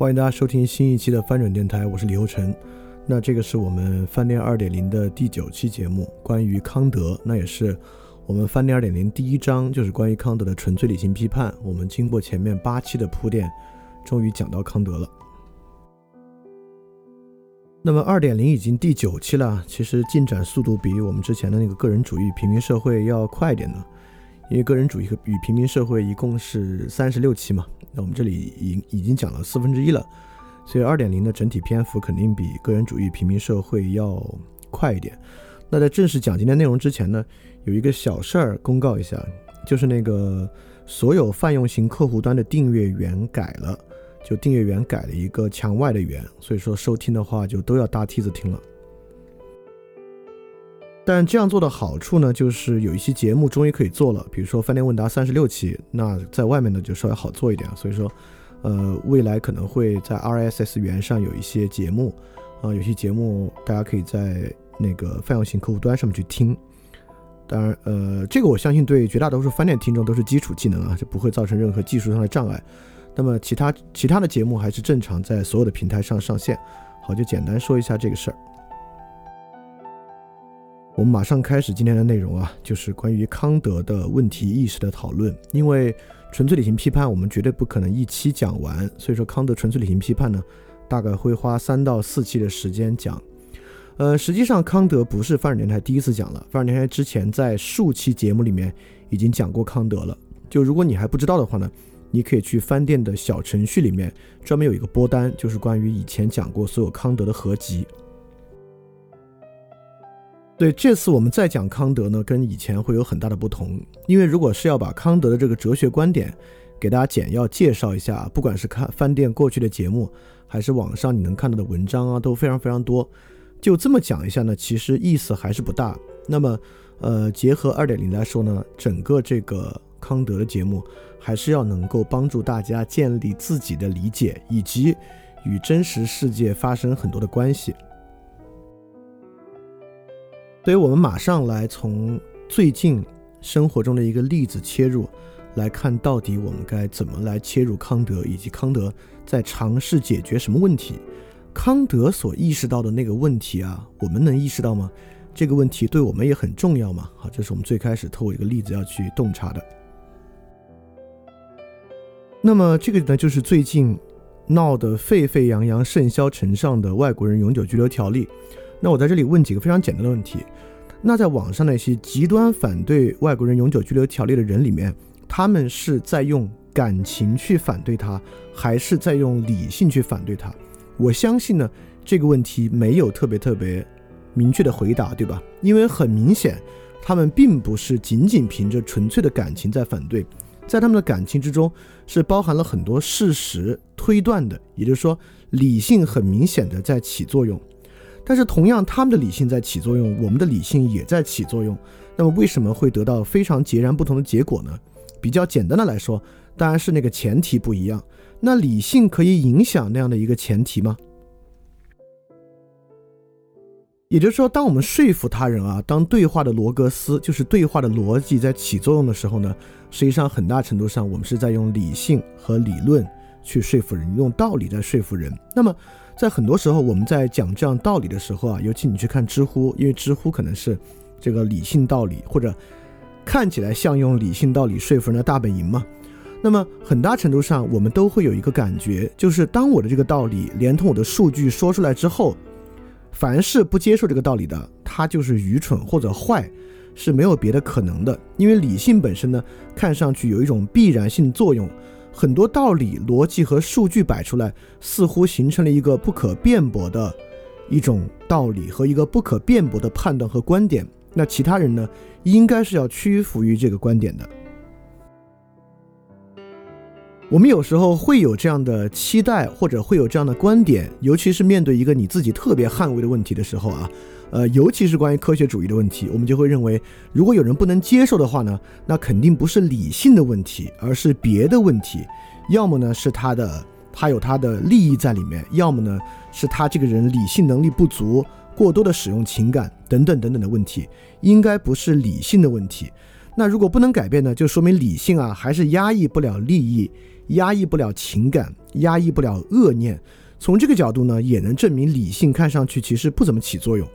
欢迎大家收听新一期的翻转电台，我是李欧成。那这个是我们饭店二点零的第九期节目，关于康德。那也是我们饭店二点零第一章，就是关于康德的纯粹理性批判。我们经过前面八期的铺垫，终于讲到康德了。那么二点零已经第九期了，其实进展速度比我们之前的那个个人主义平民社会要快一点呢。因为个人主义和与平民社会一共是三十六期嘛，那我们这里已已经讲了四分之一了，所以二点零的整体篇幅肯定比个人主义平民社会要快一点。那在正式讲今天内容之前呢，有一个小事儿公告一下，就是那个所有泛用型客户端的订阅源改了，就订阅源改了一个墙外的源，所以说收听的话就都要搭梯子听了。但这样做的好处呢，就是有一些节目终于可以做了，比如说饭店问答三十六期，那在外面呢就稍微好做一点。所以说，呃，未来可能会在 RSS 源上有一些节目，啊，有些节目大家可以在那个泛用型客户端上面去听。当然，呃，这个我相信对绝大多数饭店听众都是基础技能啊，就不会造成任何技术上的障碍。那么其他其他的节目还是正常在所有的平台上上线。好，就简单说一下这个事儿。我们马上开始今天的内容啊，就是关于康德的问题意识的讨论。因为纯粹理性批判，我们绝对不可能一期讲完，所以说康德纯粹理性批判呢，大概会花三到四期的时间讲。呃，实际上康德不是范尔年台第一次讲了，范尔年台之前在数期节目里面已经讲过康德了。就如果你还不知道的话呢，你可以去翻店的小程序里面专门有一个播单，就是关于以前讲过所有康德的合集。对，这次我们再讲康德呢，跟以前会有很大的不同。因为如果是要把康德的这个哲学观点给大家简要介绍一下，不管是看饭店过去的节目，还是网上你能看到的文章啊，都非常非常多。就这么讲一下呢，其实意思还是不大。那么，呃，结合二点零来说呢，整个这个康德的节目还是要能够帮助大家建立自己的理解，以及与真实世界发生很多的关系。所以我们马上来从最近生活中的一个例子切入，来看到底我们该怎么来切入康德，以及康德在尝试解决什么问题。康德所意识到的那个问题啊，我们能意识到吗？这个问题对我们也很重要嘛？好，这是我们最开始透过一个例子要去洞察的。那么这个呢，就是最近闹得沸沸扬扬、甚嚣尘上的外国人永久居留条例。那我在这里问几个非常简单的问题：那在网上那些极端反对外国人永久居留条例的人里面，他们是在用感情去反对他，还是在用理性去反对他？我相信呢，这个问题没有特别特别明确的回答，对吧？因为很明显，他们并不是仅仅凭着纯粹的感情在反对。在他们的感情之中，是包含了很多事实推断的，也就是说，理性很明显的在起作用。但是，同样，他们的理性在起作用，我们的理性也在起作用。那么，为什么会得到非常截然不同的结果呢？比较简单的来说，当然是那个前提不一样。那理性可以影响那样的一个前提吗？也就是说，当我们说服他人啊，当对话的罗格斯就是对话的逻辑在起作用的时候呢，实际上很大程度上我们是在用理性和理论去说服人，用道理在说服人。那么，在很多时候我们在讲这样道理的时候啊，尤其你去看知乎，因为知乎可能是这个理性道理或者看起来像用理性道理说服人的大本营嘛。那么，很大程度上我们都会有一个感觉，就是当我的这个道理连同我的数据说出来之后。凡是不接受这个道理的，他就是愚蠢或者坏，是没有别的可能的。因为理性本身呢，看上去有一种必然性作用，很多道理、逻辑和数据摆出来，似乎形成了一个不可辩驳的一种道理和一个不可辩驳的判断和观点。那其他人呢，应该是要屈服于这个观点的。我们有时候会有这样的期待，或者会有这样的观点，尤其是面对一个你自己特别捍卫的问题的时候啊，呃，尤其是关于科学主义的问题，我们就会认为，如果有人不能接受的话呢，那肯定不是理性的问题，而是别的问题，要么呢是他的他有他的利益在里面，要么呢是他这个人理性能力不足，过多的使用情感等等等等的问题，应该不是理性的问题。那如果不能改变呢，就说明理性啊还是压抑不了利益。压抑不了情感，压抑不了恶念。从这个角度呢，也能证明理性看上去其实不怎么起作用。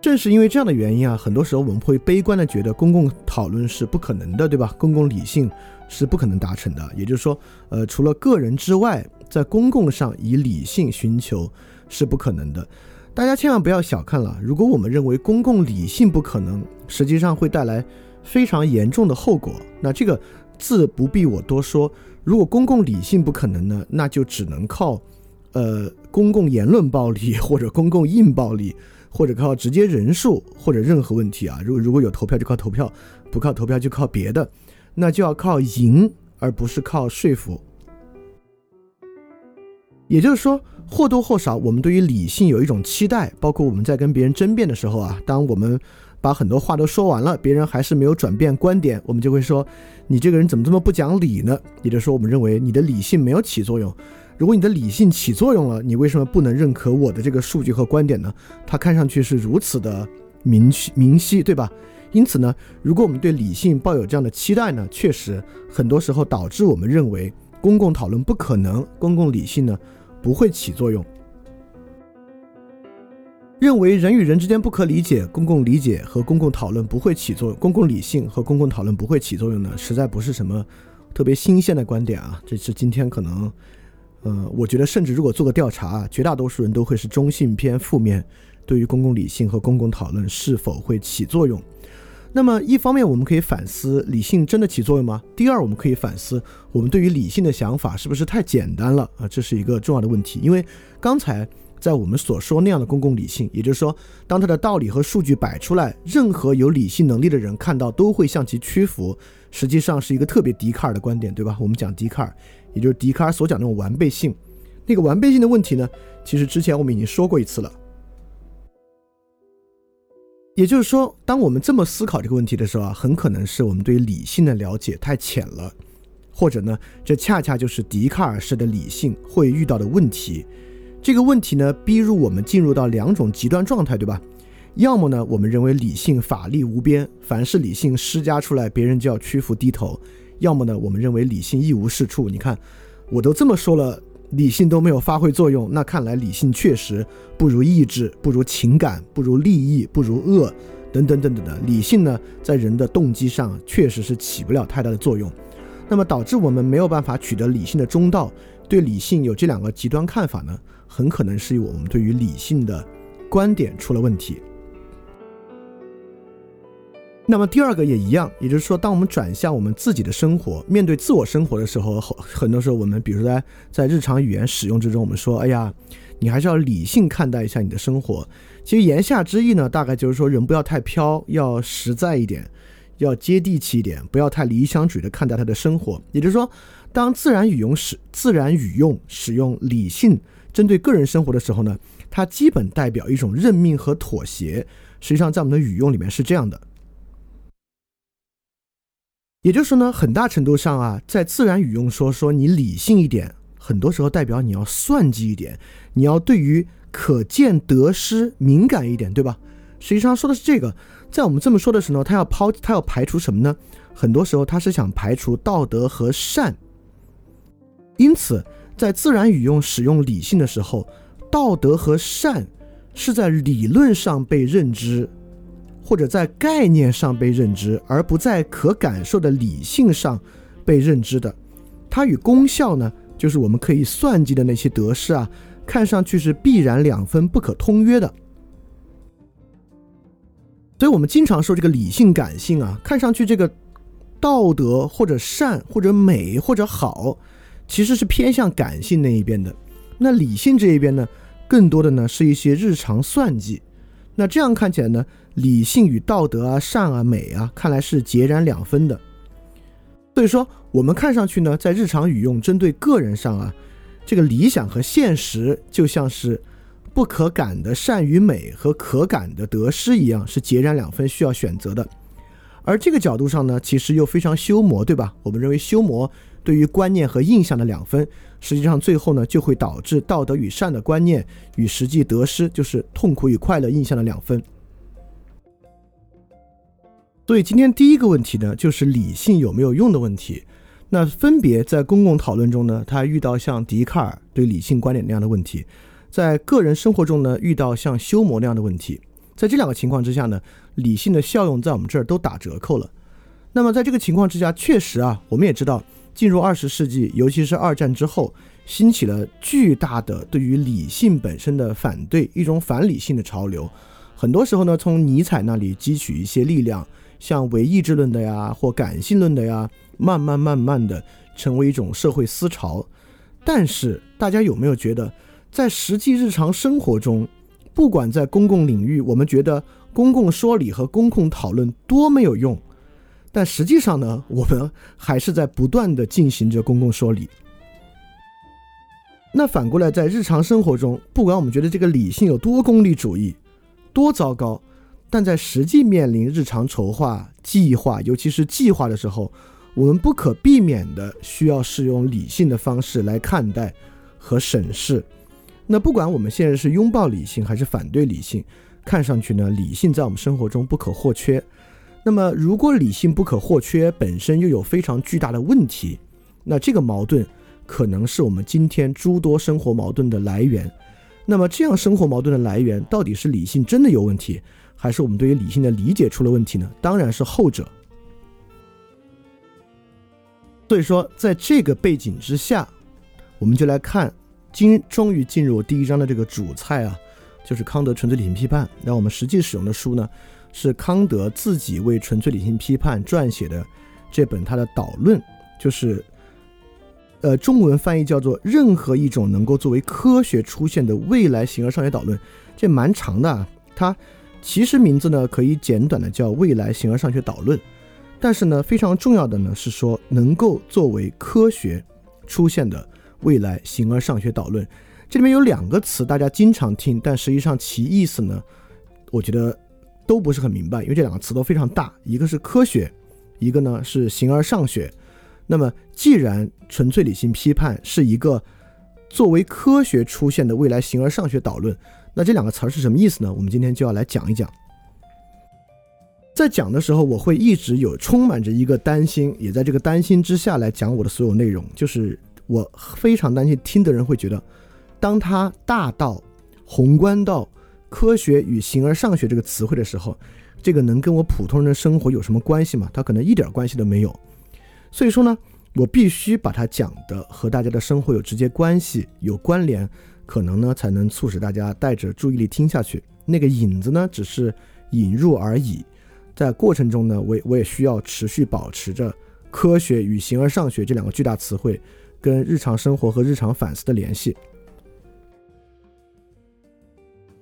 正是因为这样的原因啊，很多时候我们会悲观的觉得公共讨论是不可能的，对吧？公共理性是不可能达成的。也就是说，呃，除了个人之外，在公共上以理性寻求是不可能的。大家千万不要小看了，如果我们认为公共理性不可能，实际上会带来非常严重的后果。那这个。字不必我多说。如果公共理性不可能呢，那就只能靠，呃，公共言论暴力或者公共硬暴力，或者靠直接人数或者任何问题啊。如果如果有投票就靠投票，不靠投票就靠别的，那就要靠赢，而不是靠说服。也就是说，或多或少我们对于理性有一种期待，包括我们在跟别人争辩的时候啊，当我们。把很多话都说完了，别人还是没有转变观点，我们就会说，你这个人怎么这么不讲理呢？也就是说，我们认为你的理性没有起作用。如果你的理性起作用了，你为什么不能认可我的这个数据和观点呢？它看上去是如此的明晰明晰，对吧？因此呢，如果我们对理性抱有这样的期待呢，确实很多时候导致我们认为公共讨论不可能，公共理性呢不会起作用。认为人与人之间不可理解，公共理解和公共讨论不会起作用，公共理性和公共讨论不会起作用呢？实在不是什么特别新鲜的观点啊！这是今天可能，呃，我觉得甚至如果做个调查，绝大多数人都会是中性偏负面，对于公共理性和公共讨论是否会起作用。那么一方面我们可以反思，理性真的起作用吗？第二，我们可以反思，我们对于理性的想法是不是太简单了啊？这是一个重要的问题，因为刚才。在我们所说那样的公共理性，也就是说，当它的道理和数据摆出来，任何有理性能力的人看到都会向其屈服，实际上是一个特别笛卡尔的观点，对吧？我们讲笛卡尔，也就是笛卡尔所讲那种完备性。那个完备性的问题呢，其实之前我们已经说过一次了。也就是说，当我们这么思考这个问题的时候啊，很可能是我们对理性的了解太浅了，或者呢，这恰恰就是笛卡尔式的理性会遇到的问题。这个问题呢，逼入我们进入到两种极端状态，对吧？要么呢，我们认为理性法力无边，凡是理性施加出来，别人就要屈服低头；要么呢，我们认为理性一无是处。你看，我都这么说了，理性都没有发挥作用，那看来理性确实不如意志，不如情感，不如利益，不如恶，等等等等的。理性呢，在人的动机上确实是起不了太大的作用，那么导致我们没有办法取得理性的中道。对理性有这两个极端看法呢，很可能是我们对于理性的观点出了问题。那么第二个也一样，也就是说，当我们转向我们自己的生活，面对自我生活的时候，很多时候我们，比如说在在日常语言使用之中，我们说，哎呀，你还是要理性看待一下你的生活。其实言下之意呢，大概就是说，人不要太飘，要实在一点，要接地气一点，不要太理想主义的看待他的生活。也就是说，当自然语用使自然语用使用理性针对个人生活的时候呢，它基本代表一种认命和妥协。实际上，在我们的语用里面是这样的。也就是说呢，很大程度上啊，在自然语用说说你理性一点，很多时候代表你要算计一点，你要对于可见得失敏感一点，对吧？实际上说的是这个，在我们这么说的时候，他要抛，他要排除什么呢？很多时候他是想排除道德和善。因此，在自然语用使用理性的时候，道德和善是在理论上被认知。或者在概念上被认知，而不在可感受的理性上被认知的，它与功效呢，就是我们可以算计的那些得失啊，看上去是必然两分不可通约的。所以，我们经常说这个理性感性啊，看上去这个道德或者善或者美或者好，其实是偏向感性那一边的。那理性这一边呢，更多的呢是一些日常算计。那这样看起来呢？理性与道德啊、善啊、美啊，看来是截然两分的。所以说，我们看上去呢，在日常语用针对个人上啊，这个理想和现实就像是不可感的善与美和可感的得失一样，是截然两分，需要选择的。而这个角度上呢，其实又非常修魔，对吧？我们认为修魔对于观念和印象的两分，实际上最后呢，就会导致道德与善的观念与实际得失，就是痛苦与快乐印象的两分。所以今天第一个问题呢，就是理性有没有用的问题。那分别在公共讨论中呢，他遇到像笛卡尔对理性观点那样的问题；在个人生活中呢，遇到像修谟那样的问题。在这两个情况之下呢，理性的效用在我们这儿都打折扣了。那么在这个情况之下，确实啊，我们也知道，进入二十世纪，尤其是二战之后，兴起了巨大的对于理性本身的反对，一种反理性的潮流。很多时候呢，从尼采那里汲取一些力量。像唯意志论的呀，或感性论的呀，慢慢慢慢的成为一种社会思潮。但是大家有没有觉得，在实际日常生活中，不管在公共领域，我们觉得公共说理和公共讨论多没有用，但实际上呢，我们还是在不断的进行着公共说理。那反过来，在日常生活中，不管我们觉得这个理性有多功利主义，多糟糕。但在实际面临日常筹划、计划，尤其是计划的时候，我们不可避免的需要使用理性的方式来看待和审视。那不管我们现在是拥抱理性还是反对理性，看上去呢，理性在我们生活中不可或缺。那么，如果理性不可或缺，本身又有非常巨大的问题，那这个矛盾可能是我们今天诸多生活矛盾的来源。那么，这样生活矛盾的来源到底是理性真的有问题？还是我们对于理性的理解出了问题呢？当然是后者。所以说，在这个背景之下，我们就来看，今终于进入第一章的这个主菜啊，就是康德纯粹理性批判。那我们实际使用的书呢，是康德自己为纯粹理性批判撰写的这本他的导论，就是呃中文翻译叫做《任何一种能够作为科学出现的未来形而上学导论》，这蛮长的啊，它。其实名字呢可以简短的叫《未来形而上学导论》，但是呢非常重要的呢是说能够作为科学出现的未来形而上学导论。这里面有两个词大家经常听，但实际上其意思呢，我觉得都不是很明白，因为这两个词都非常大，一个是科学，一个呢是形而上学。那么既然纯粹理性批判是一个作为科学出现的未来形而上学导论。那这两个词儿是什么意思呢？我们今天就要来讲一讲。在讲的时候，我会一直有充满着一个担心，也在这个担心之下来讲我的所有内容。就是我非常担心听的人会觉得，当他大到宏观到科学与形而上学这个词汇的时候，这个能跟我普通人的生活有什么关系吗？他可能一点关系都没有。所以说呢，我必须把它讲的和大家的生活有直接关系、有关联，可能呢才能促使大家带着注意力听下去。那个引子呢，只是引入而已。在过程中呢，我我也需要持续保持着科学与形而上学这两个巨大词汇跟日常生活和日常反思的联系。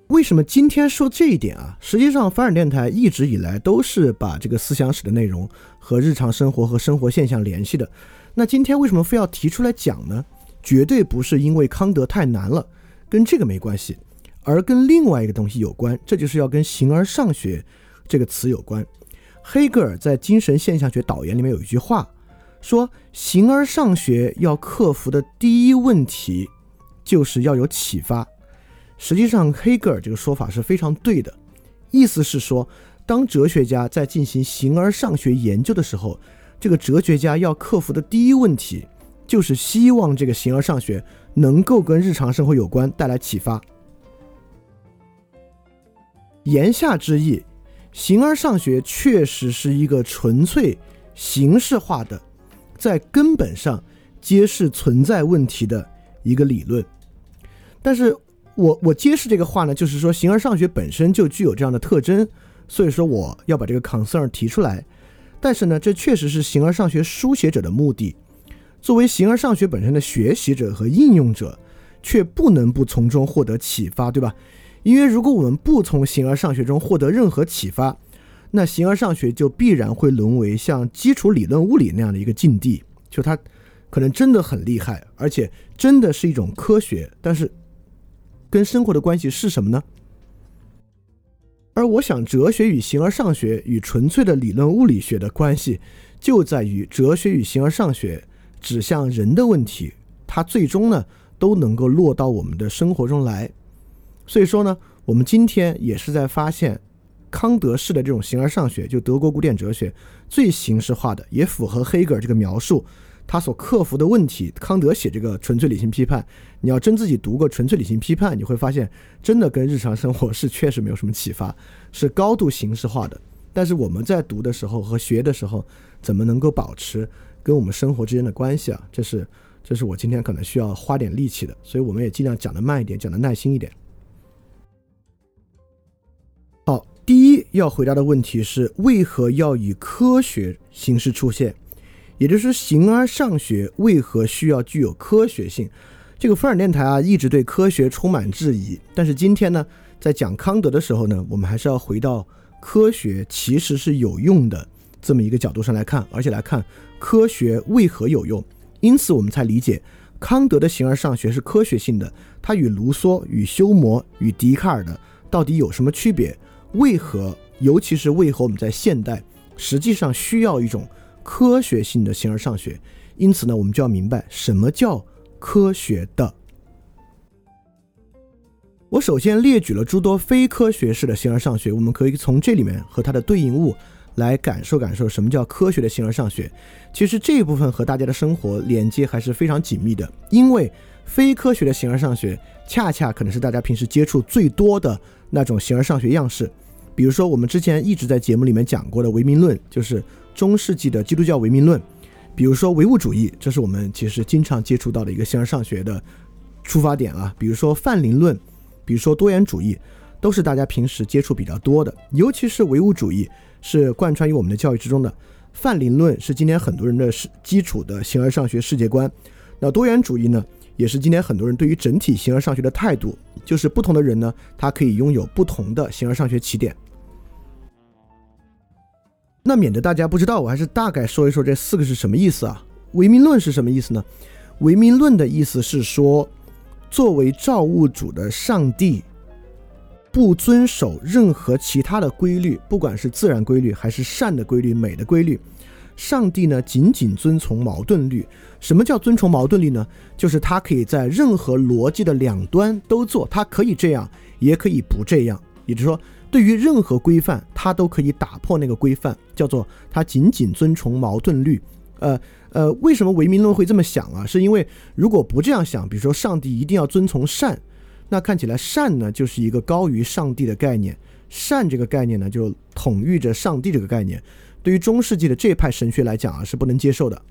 为什么今天说这一点啊？实际上，凡尔电台一直以来都是把这个思想史的内容和日常生活和生活现象联系的。那今天为什么非要提出来讲呢？绝对不是因为康德太难了，跟这个没关系，而跟另外一个东西有关。这就是要跟形而上学。这个词有关，黑格尔在《精神现象学导言》里面有一句话，说形而上学要克服的第一问题，就是要有启发。实际上，黑格尔这个说法是非常对的，意思是说，当哲学家在进行形而上学研究的时候，这个哲学家要克服的第一问题，就是希望这个形而上学能够跟日常生活有关，带来启发。言下之意。形而上学确实是一个纯粹形式化的，在根本上揭示存在问题的一个理论。但是我我揭示这个话呢，就是说形而上学本身就具有这样的特征，所以说我要把这个 concern 提出来。但是呢，这确实是形而上学书写者的目的。作为形而上学本身的学习者和应用者，却不能不从中获得启发，对吧？因为如果我们不从形而上学中获得任何启发，那形而上学就必然会沦为像基础理论物理那样的一个境地，就它可能真的很厉害，而且真的是一种科学，但是跟生活的关系是什么呢？而我想，哲学与形而上学与纯粹的理论物理学的关系，就在于哲学与形而上学指向人的问题，它最终呢都能够落到我们的生活中来。所以说呢，我们今天也是在发现，康德式的这种形而上学，就德国古典哲学最形式化的，也符合黑格尔这个描述，他所克服的问题。康德写这个纯粹理性批判，你要真自己读过纯粹理性批判，你会发现，真的跟日常生活是确实没有什么启发，是高度形式化的。但是我们在读的时候和学的时候，怎么能够保持跟我们生活之间的关系啊？这是这是我今天可能需要花点力气的，所以我们也尽量讲的慢一点，讲的耐心一点。好，第一要回答的问题是为何要以科学形式出现，也就是形而上学为何需要具有科学性？这个菲尔电台啊，一直对科学充满质疑。但是今天呢，在讲康德的时候呢，我们还是要回到科学其实是有用的这么一个角度上来看，而且来看科学为何有用。因此，我们才理解康德的形而上学是科学性的。它与卢梭、与休谟、与笛卡尔的到底有什么区别？为何，尤其是为何我们在现代实际上需要一种科学性的形而上学？因此呢，我们就要明白什么叫科学的。我首先列举了诸多非科学式的形而上学，我们可以从这里面和它的对应物来感受感受什么叫科学的形而上学。其实这一部分和大家的生活连接还是非常紧密的，因为非科学的形而上学恰恰可能是大家平时接触最多的。那种形而上学样式，比如说我们之前一直在节目里面讲过的唯名论，就是中世纪的基督教唯名论；比如说唯物主义，这是我们其实经常接触到的一个形而上学的出发点啊；比如说泛灵论，比如说多元主义，都是大家平时接触比较多的。尤其是唯物主义是贯穿于我们的教育之中的，泛灵论是今天很多人的世基础的形而上学世界观。那多元主义呢？也是今天很多人对于整体形而上学的态度，就是不同的人呢，他可以拥有不同的形而上学起点。那免得大家不知道，我还是大概说一说这四个是什么意思啊？唯名论是什么意思呢？唯名论的意思是说，作为造物主的上帝，不遵守任何其他的规律，不管是自然规律还是善的规律、美的规律。上帝呢，仅仅遵从矛盾律。什么叫遵从矛盾律呢？就是他可以在任何逻辑的两端都做，他可以这样，也可以不这样。也就是说，对于任何规范，他都可以打破那个规范，叫做他仅仅遵从矛盾律，呃呃，为什么唯名论会这么想啊？是因为如果不这样想，比如说上帝一定要遵从善，那看起来善呢就是一个高于上帝的概念，善这个概念呢就统御着上帝这个概念。对于中世纪的这派神学来讲啊，是不能接受的。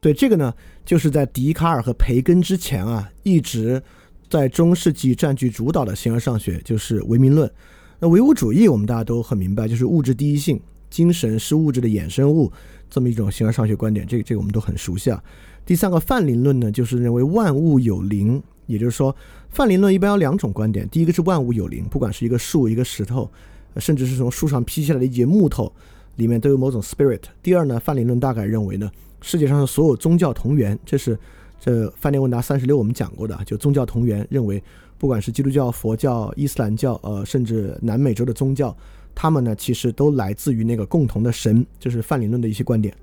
对这个呢，就是在笛卡尔和培根之前啊，一直在中世纪占据主导的形而上学，就是唯名论。那唯物主义我们大家都很明白，就是物质第一性，精神是物质的衍生物这么一种形而上学观点，这个这个我们都很熟悉啊。第三个泛灵论呢，就是认为万物有灵，也就是说，泛灵论一般有两种观点，第一个是万物有灵，不管是一个树、一个石头。甚至是从树上劈下来的一节木头，里面都有某种 spirit。第二呢，范灵论大概认为呢，世界上的所有宗教同源，这是这范连问答三十六我们讲过的，就宗教同源，认为不管是基督教、佛教、伊斯兰教，呃，甚至南美洲的宗教，他们呢其实都来自于那个共同的神，这是范灵论的一些观点。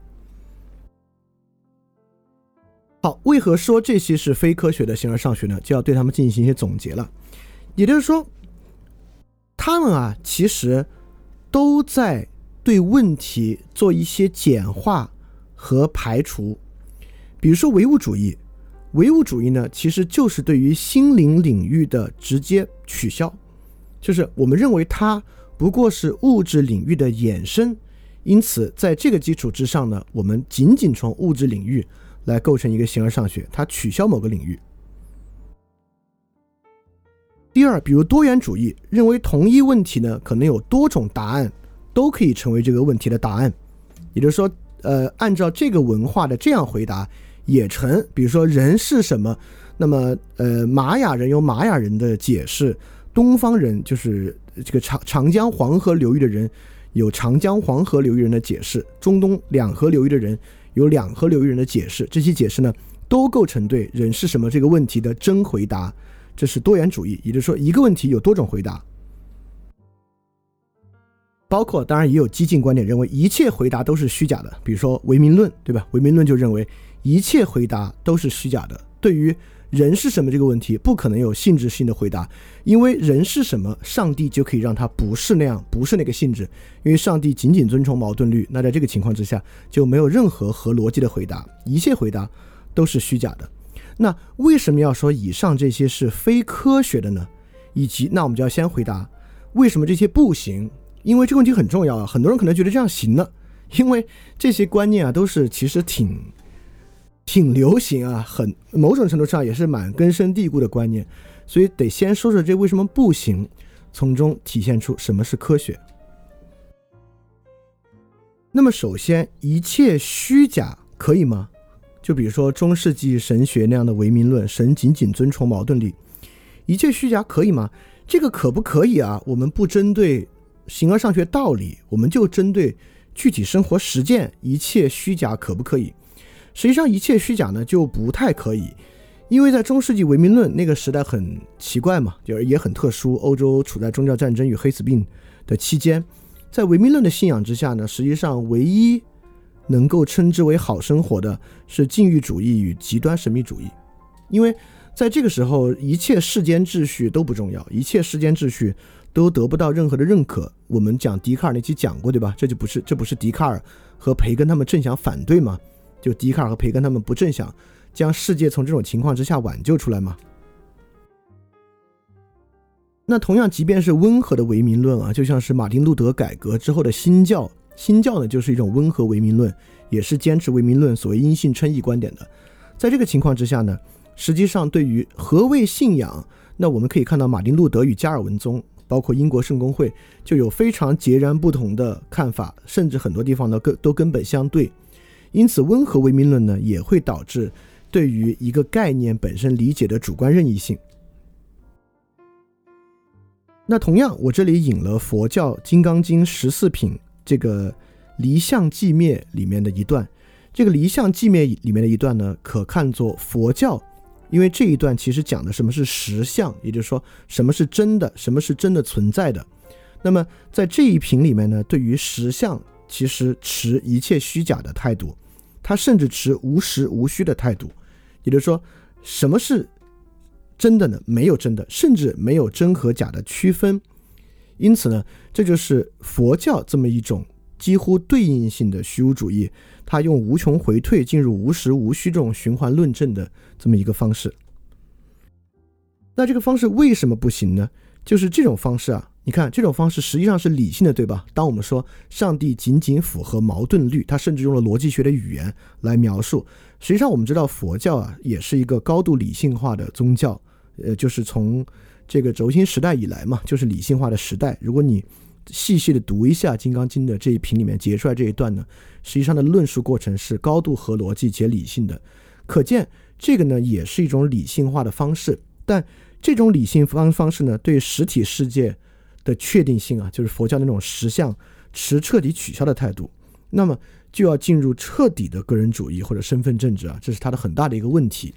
好，为何说这些是非科学的形而上学呢？就要对他们进行一些总结了，也就是说。他们啊，其实都在对问题做一些简化和排除。比如说唯物主义，唯物主义呢，其实就是对于心灵领域的直接取消，就是我们认为它不过是物质领域的衍生，因此在这个基础之上呢，我们仅仅从物质领域来构成一个形而上学，它取消某个领域。第二，比如多元主义认为同一问题呢，可能有多种答案，都可以成为这个问题的答案。也就是说，呃，按照这个文化的这样回答也成。比如说人是什么，那么呃，玛雅人有玛雅人的解释，东方人就是这个长长江黄河流域的人有长江黄河流域人的解释，中东两河流域的人有两河流域人的解释。这些解释呢，都构成对人是什么这个问题的真回答。这是多元主义，也就是说，一个问题有多种回答，包括当然也有激进观点认为一切回答都是虚假的，比如说唯名论，对吧？唯名论就认为一切回答都是虚假的。对于人是什么这个问题，不可能有性质性的回答，因为人是什么，上帝就可以让他不是那样，不是那个性质，因为上帝仅仅遵从矛盾律。那在这个情况之下，就没有任何合逻辑的回答，一切回答都是虚假的。那为什么要说以上这些是非科学的呢？以及那我们就要先回答为什么这些不行？因为这个问题很重要啊，很多人可能觉得这样行了，因为这些观念啊都是其实挺挺流行啊，很某种程度上也是蛮根深蒂固的观念，所以得先说说这为什么不行，从中体现出什么是科学。那么首先，一切虚假可以吗？就比如说中世纪神学那样的唯名论，神仅仅遵从矛盾力，一切虚假可以吗？这个可不可以啊？我们不针对形而上学道理，我们就针对具体生活实践，一切虚假可不可以？实际上，一切虚假呢就不太可以，因为在中世纪唯名论那个时代很奇怪嘛，就是也很特殊，欧洲处在宗教战争与黑死病的期间，在唯名论的信仰之下呢，实际上唯一。能够称之为好生活的是禁欲主义与极端神秘主义，因为在这个时候，一切世间秩序都不重要，一切世间秩序都得不到任何的认可。我们讲笛卡尔那期讲过，对吧？这就不是，这不是笛卡尔和培根他们正想反对吗？就笛卡尔和培根他们不正想将世界从这种情况之下挽救出来吗？那同样，即便是温和的唯名论啊，就像是马丁路德改革之后的新教。新教呢，就是一种温和唯名论，也是坚持唯名论所谓因信称义观点的。在这个情况之下呢，实际上对于何谓信仰，那我们可以看到马丁路德与加尔文宗，包括英国圣公会，就有非常截然不同的看法，甚至很多地方呢根都根本相对。因此，温和唯名论呢，也会导致对于一个概念本身理解的主观任意性。那同样，我这里引了佛教《金刚经》十四品。这个离相寂灭里面的一段，这个离相寂灭里面的一段呢，可看作佛教，因为这一段其实讲的什么是实相，也就是说什么是真的，什么是真的存在的。那么在这一品里面呢，对于实相其实持一切虚假的态度，他甚至持无实无虚的态度，也就是说什么是真的呢？没有真的，甚至没有真和假的区分。因此呢，这就是佛教这么一种几乎对应性的虚无主义，它用无穷回退进入无实无虚这种循环论证的这么一个方式。那这个方式为什么不行呢？就是这种方式啊，你看这种方式实际上是理性的，对吧？当我们说上帝仅仅符合矛盾律，他甚至用了逻辑学的语言来描述。实际上我们知道佛教啊，也是一个高度理性化的宗教，呃，就是从这个轴心时代以来嘛，就是理性化的时代。如果你细细的读一下《金刚经》的这一品里面截出来这一段呢，实际上的论述过程是高度合逻辑且理性的，可见这个呢也是一种理性化的方式。但这种理性方方式呢，对实体世界的确定性啊，就是佛教那种实相持彻底取消的态度，那么就要进入彻底的个人主义或者身份政治啊，这是它的很大的一个问题。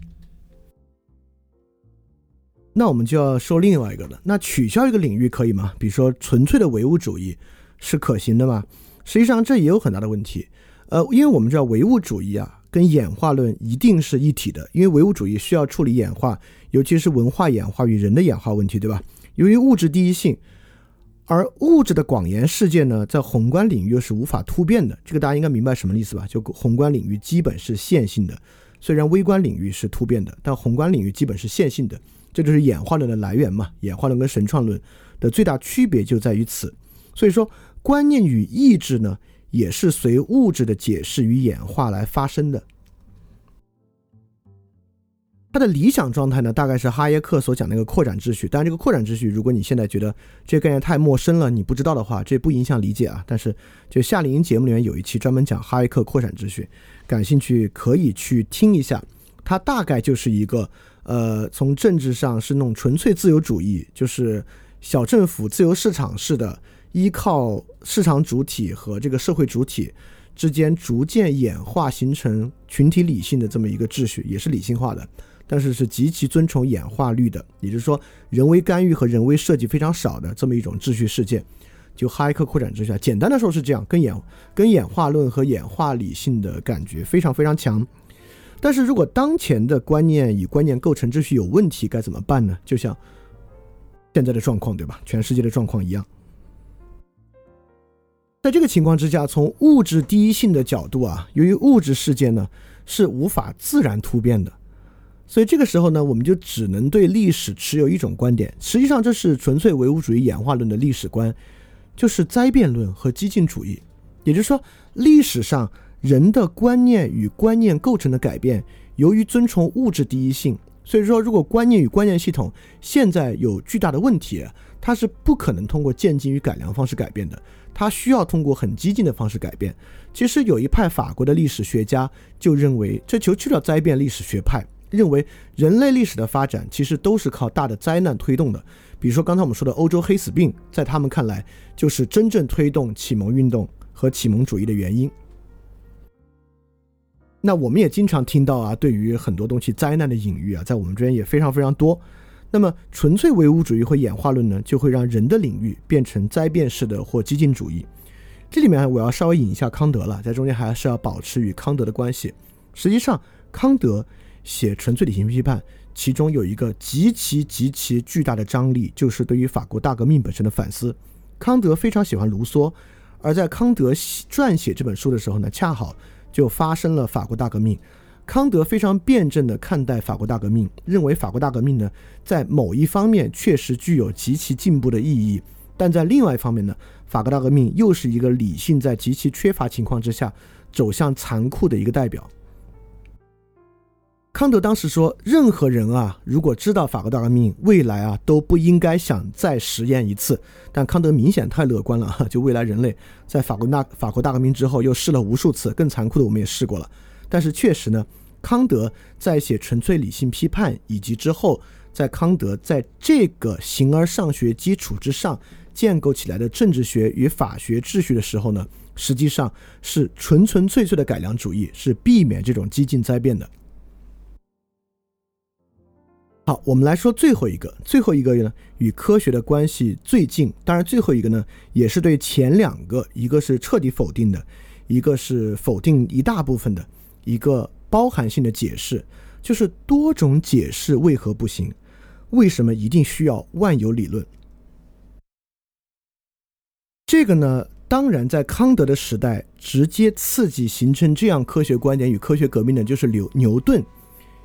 那我们就要说另外一个了。那取消一个领域可以吗？比如说纯粹的唯物主义是可行的吗？实际上这也有很大的问题。呃，因为我们知道唯物主义啊跟演化论一定是一体的，因为唯物主义需要处理演化，尤其是文化演化与人的演化问题，对吧？由于物质第一性，而物质的广延世界呢，在宏观领域又是无法突变的。这个大家应该明白什么意思吧？就宏观领域基本是线性的，虽然微观领域是突变的，但宏观领域基本是线性的。这就是演化论的来源嘛？演化论跟神创论的最大区别就在于此。所以说，观念与意志呢，也是随物质的解释与演化来发生的。它的理想状态呢，大概是哈耶克所讲那个扩展秩序。当然，这个扩展秩序，如果你现在觉得这个概念太陌生了，你不知道的话，这不影响理解啊。但是，就夏令营节目里面有一期专门讲哈耶克扩展秩序，感兴趣可以去听一下。它大概就是一个。呃，从政治上是那种纯粹自由主义，就是小政府、自由市场式的，依靠市场主体和这个社会主体之间逐渐演化形成群体理性的这么一个秩序，也是理性化的，但是是极其遵从演化律的，也就是说，人为干预和人为设计非常少的这么一种秩序事件。就哈耶克扩展之下，简单的说是这样，跟演跟演化论和演化理性的感觉非常非常强。但是如果当前的观念与观念构成秩序有问题，该怎么办呢？就像现在的状况，对吧？全世界的状况一样。在这个情况之下，从物质第一性的角度啊，由于物质世界呢是无法自然突变的，所以这个时候呢，我们就只能对历史持有一种观点。实际上，这是纯粹唯物主义演化论的历史观，就是灾变论和激进主义。也就是说，历史上。人的观念与观念构成的改变，由于遵从物质第一性，所以说，如果观念与观念系统现在有巨大的问题，它是不可能通过渐进与改良方式改变的，它需要通过很激进的方式改变。其实有一派法国的历史学家就认为，这就叫灾变历史学派，认为人类历史的发展其实都是靠大的灾难推动的。比如说刚才我们说的欧洲黑死病，在他们看来就是真正推动启蒙运动和启蒙主义的原因。那我们也经常听到啊，对于很多东西灾难的隐喻啊，在我们这边也非常非常多。那么纯粹唯物主义或演化论呢，就会让人的领域变成灾变式的或激进主义。这里面我要稍微引一下康德了，在中间还是要保持与康德的关系。实际上，康德写纯粹理性批判，其中有一个极其极其巨大的张力，就是对于法国大革命本身的反思。康德非常喜欢卢梭，而在康德撰写这本书的时候呢，恰好。就发生了法国大革命，康德非常辩证地看待法国大革命，认为法国大革命呢，在某一方面确实具有极其进步的意义，但在另外一方面呢，法国大革命又是一个理性在极其缺乏情况之下走向残酷的一个代表。康德当时说，任何人啊，如果知道法国大革命，未来啊都不应该想再实验一次。但康德明显太乐观了，就未来人类在法国大法国大革命之后又试了无数次，更残酷的我们也试过了。但是确实呢，康德在写纯粹理性批判以及之后，在康德在这个形而上学基础之上建构起来的政治学与法学秩序的时候呢，实际上是纯纯粹粹的改良主义，是避免这种激进灾变的。好，我们来说最后一个，最后一个呢，与科学的关系最近。当然，最后一个呢，也是对前两个，一个是彻底否定的，一个是否定一大部分的一个包含性的解释，就是多种解释为何不行？为什么一定需要万有理论？这个呢？当然，在康德的时代，直接刺激形成这样科学观点与科学革命的，就是牛牛顿，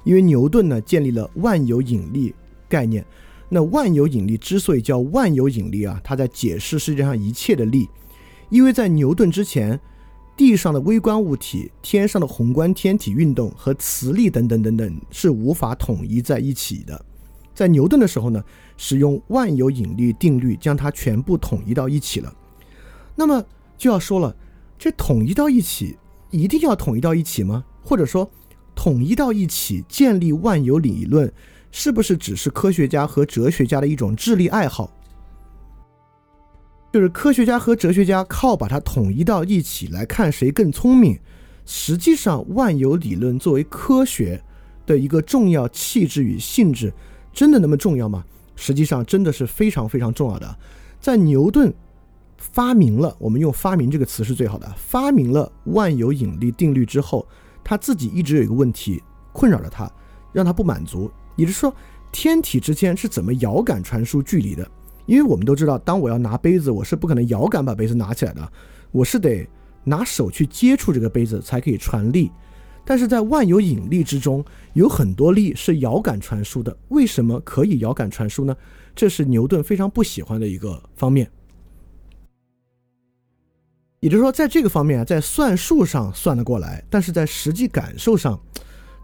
因为牛顿呢建立了万有引力概念。那万有引力之所以叫万有引力啊，它在解释世界上一切的力，因为在牛顿之前，地上的微观物体、天上的宏观天体运动和磁力等等等等是无法统一在一起的。在牛顿的时候呢，使用万有引力定律将它全部统一到一起了。那么就要说了，这统一到一起，一定要统一到一起吗？或者说，统一到一起建立万有理论？是不是只是科学家和哲学家的一种智力爱好？就是科学家和哲学家靠把它统一到一起来看谁更聪明。实际上，万有理论作为科学的一个重要气质与性质，真的那么重要吗？实际上，真的是非常非常重要的。在牛顿发明了，我们用“发明”这个词是最好的，发明了万有引力定律之后，他自己一直有一个问题困扰着他，让他不满足。也就是说，天体之间是怎么遥感传输距离的？因为我们都知道，当我要拿杯子，我是不可能遥感把杯子拿起来的，我是得拿手去接触这个杯子才可以传力。但是在万有引力之中，有很多力是遥感传输的。为什么可以遥感传输呢？这是牛顿非常不喜欢的一个方面。也就是说，在这个方面啊，在算术上算得过来，但是在实际感受上。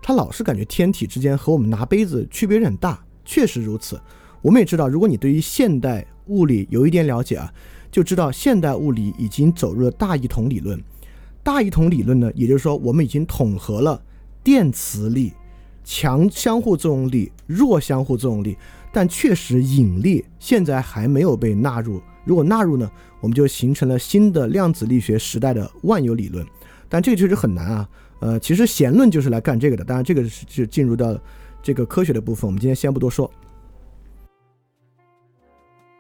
他老是感觉天体之间和我们拿杯子区别有点大，确实如此。我们也知道，如果你对于现代物理有一点了解啊，就知道现代物理已经走入了大一统理论。大一统理论呢，也就是说，我们已经统合了电磁力、强相互作用力、弱相互作用力，但确实引力现在还没有被纳入。如果纳入呢，我们就形成了新的量子力学时代的万有理论。但这个确实很难啊。呃，其实弦论就是来干这个的。当然，这个是就进入到这个科学的部分，我们今天先不多说。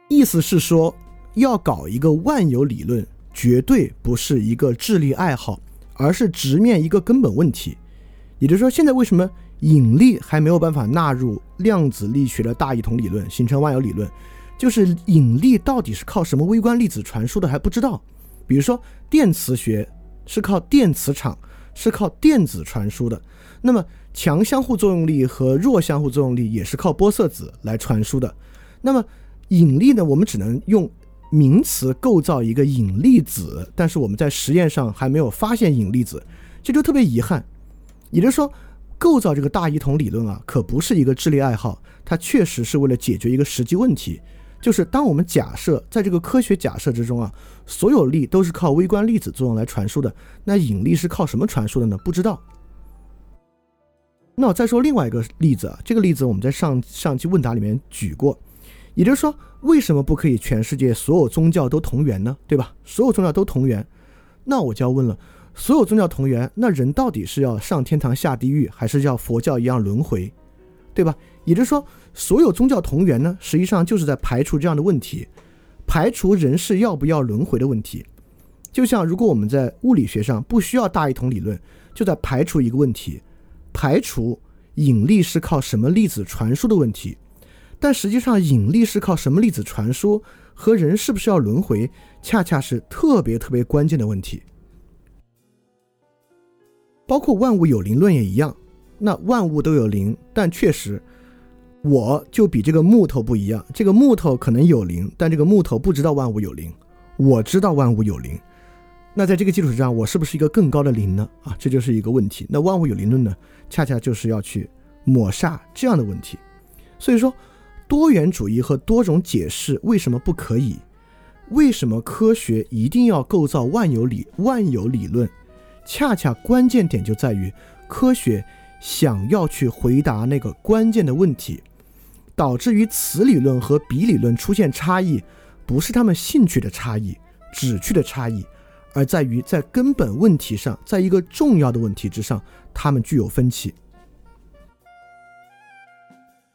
意思是说，要搞一个万有理论，绝对不是一个智力爱好，而是直面一个根本问题。也就是说，现在为什么引力还没有办法纳入量子力学的大一统理论，形成万有理论？就是引力到底是靠什么微观粒子传输的还不知道。比如说，电磁学是靠电磁场。是靠电子传输的，那么强相互作用力和弱相互作用力也是靠玻色子来传输的。那么引力呢？我们只能用名词构造一个引力子，但是我们在实验上还没有发现引力子，这就特别遗憾。也就是说，构造这个大一统理论啊，可不是一个智力爱好，它确实是为了解决一个实际问题。就是当我们假设在这个科学假设之中啊，所有力都是靠微观粒子作用来传输的，那引力是靠什么传输的呢？不知道。那我再说另外一个例子啊，这个例子我们在上上期问答里面举过，也就是说，为什么不可以全世界所有宗教都同源呢？对吧？所有宗教都同源，那我就要问了，所有宗教同源，那人到底是要上天堂下地狱，还是要佛教一样轮回？对吧？也就是说，所有宗教同源呢，实际上就是在排除这样的问题，排除人是要不要轮回的问题。就像如果我们在物理学上不需要大一统理论，就在排除一个问题，排除引力是靠什么粒子传输的问题。但实际上，引力是靠什么粒子传输和人是不是要轮回，恰恰是特别特别关键的问题。包括万物有灵论也一样。那万物都有灵，但确实，我就比这个木头不一样。这个木头可能有灵，但这个木头不知道万物有灵。我知道万物有灵，那在这个基础上，我是不是一个更高的灵呢？啊，这就是一个问题。那万物有灵论呢，恰恰就是要去抹杀这样的问题。所以说，多元主义和多种解释为什么不可以？为什么科学一定要构造万有理万有理论？恰恰关键点就在于科学。想要去回答那个关键的问题，导致于此理论和彼理论出现差异，不是他们兴趣的差异、旨趣的差异，而在于在根本问题上，在一个重要的问题之上，他们具有分歧。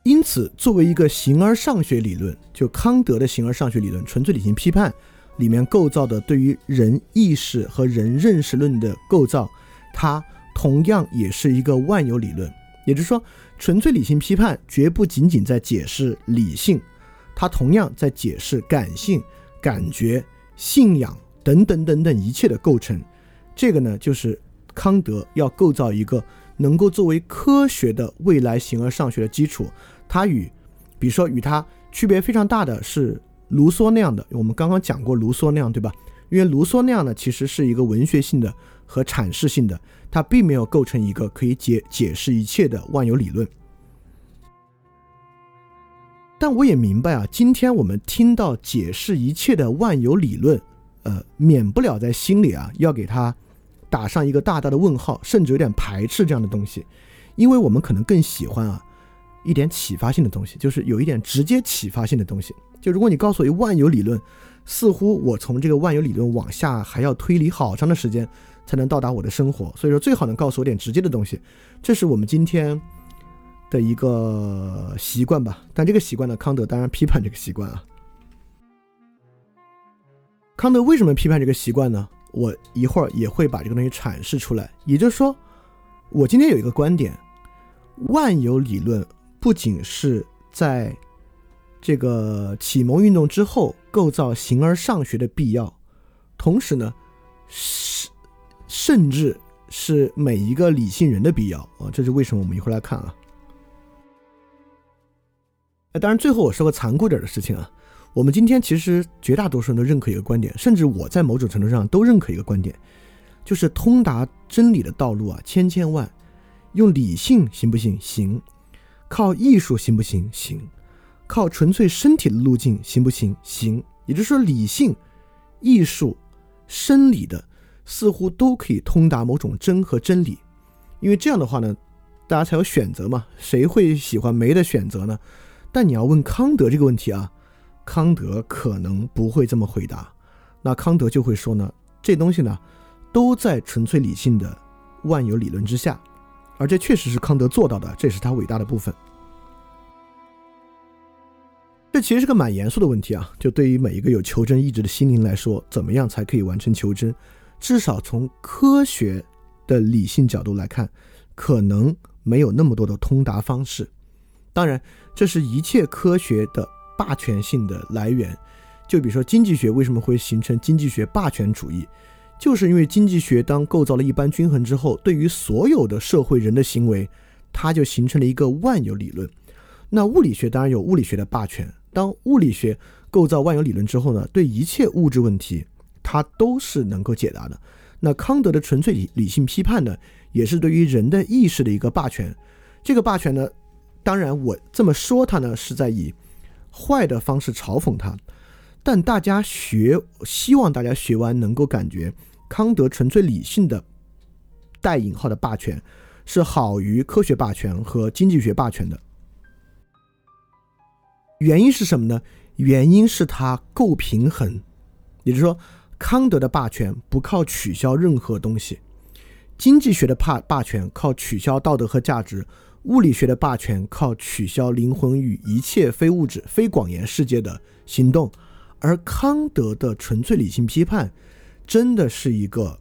因此，作为一个形而上学理论，就康德的形而上学理论、纯粹理性批判里面构造的对于人意识和人认识论的构造，它。同样也是一个万有理论，也就是说，纯粹理性批判绝不仅仅在解释理性，它同样在解释感性、感觉、信仰等等等等一切的构成。这个呢，就是康德要构造一个能够作为科学的未来形而上学的基础。它与，比如说与它区别非常大的是卢梭那样的。我们刚刚讲过卢梭那样，对吧？因为卢梭那样呢，其实是一个文学性的和阐释性的，它并没有构成一个可以解解释一切的万有理论。但我也明白啊，今天我们听到解释一切的万有理论，呃，免不了在心里啊要给它打上一个大大的问号，甚至有点排斥这样的东西，因为我们可能更喜欢啊一点启发性的东西，就是有一点直接启发性的东西。就如果你告诉我一万有理论，似乎我从这个万有理论往下还要推理好长的时间才能到达我的生活，所以说最好能告诉我点直接的东西，这是我们今天。的一个习惯吧，但这个习惯呢，康德当然批判这个习惯啊。康德为什么批判这个习惯呢？我一会儿也会把这个东西阐释出来。也就是说，我今天有一个观点：万有理论不仅是在这个启蒙运动之后构造形而上学的必要，同时呢，是甚至是每一个理性人的必要啊。这是为什么？我们一会儿来看啊。当然，最后我说个残酷点的事情啊，我们今天其实绝大多数人都认可一个观点，甚至我在某种程度上都认可一个观点，就是通达真理的道路啊千千万，用理性行不行？行，靠艺术行不行？行，靠纯粹身体的路径行不行？行。也就是说，理性、艺术、生理的似乎都可以通达某种真和真理，因为这样的话呢，大家才有选择嘛，谁会喜欢没的选择呢？但你要问康德这个问题啊，康德可能不会这么回答。那康德就会说呢，这东西呢，都在纯粹理性的万有理论之下，而这确实是康德做到的，这是他伟大的部分。这其实是个蛮严肃的问题啊，就对于每一个有求真意志的心灵来说，怎么样才可以完成求真？至少从科学的理性角度来看，可能没有那么多的通达方式。当然。这是一切科学的霸权性的来源，就比如说经济学为什么会形成经济学霸权主义，就是因为经济学当构造了一般均衡之后，对于所有的社会人的行为，它就形成了一个万有理论。那物理学当然有物理学的霸权，当物理学构造万有理论之后呢，对一切物质问题，它都是能够解答的。那康德的纯粹理理性批判呢，也是对于人的意识的一个霸权。这个霸权呢。当然，我这么说他呢，是在以坏的方式嘲讽他。但大家学，希望大家学完能够感觉康德纯粹理性的带引号的霸权是好于科学霸权和经济学霸权的。原因是什么呢？原因是他够平衡，也就是说，康德的霸权不靠取消任何东西，经济学的霸霸权靠取消道德和价值。物理学的霸权靠取消灵魂与一切非物质、非广言世界的行动，而康德的纯粹理性批判真的是一个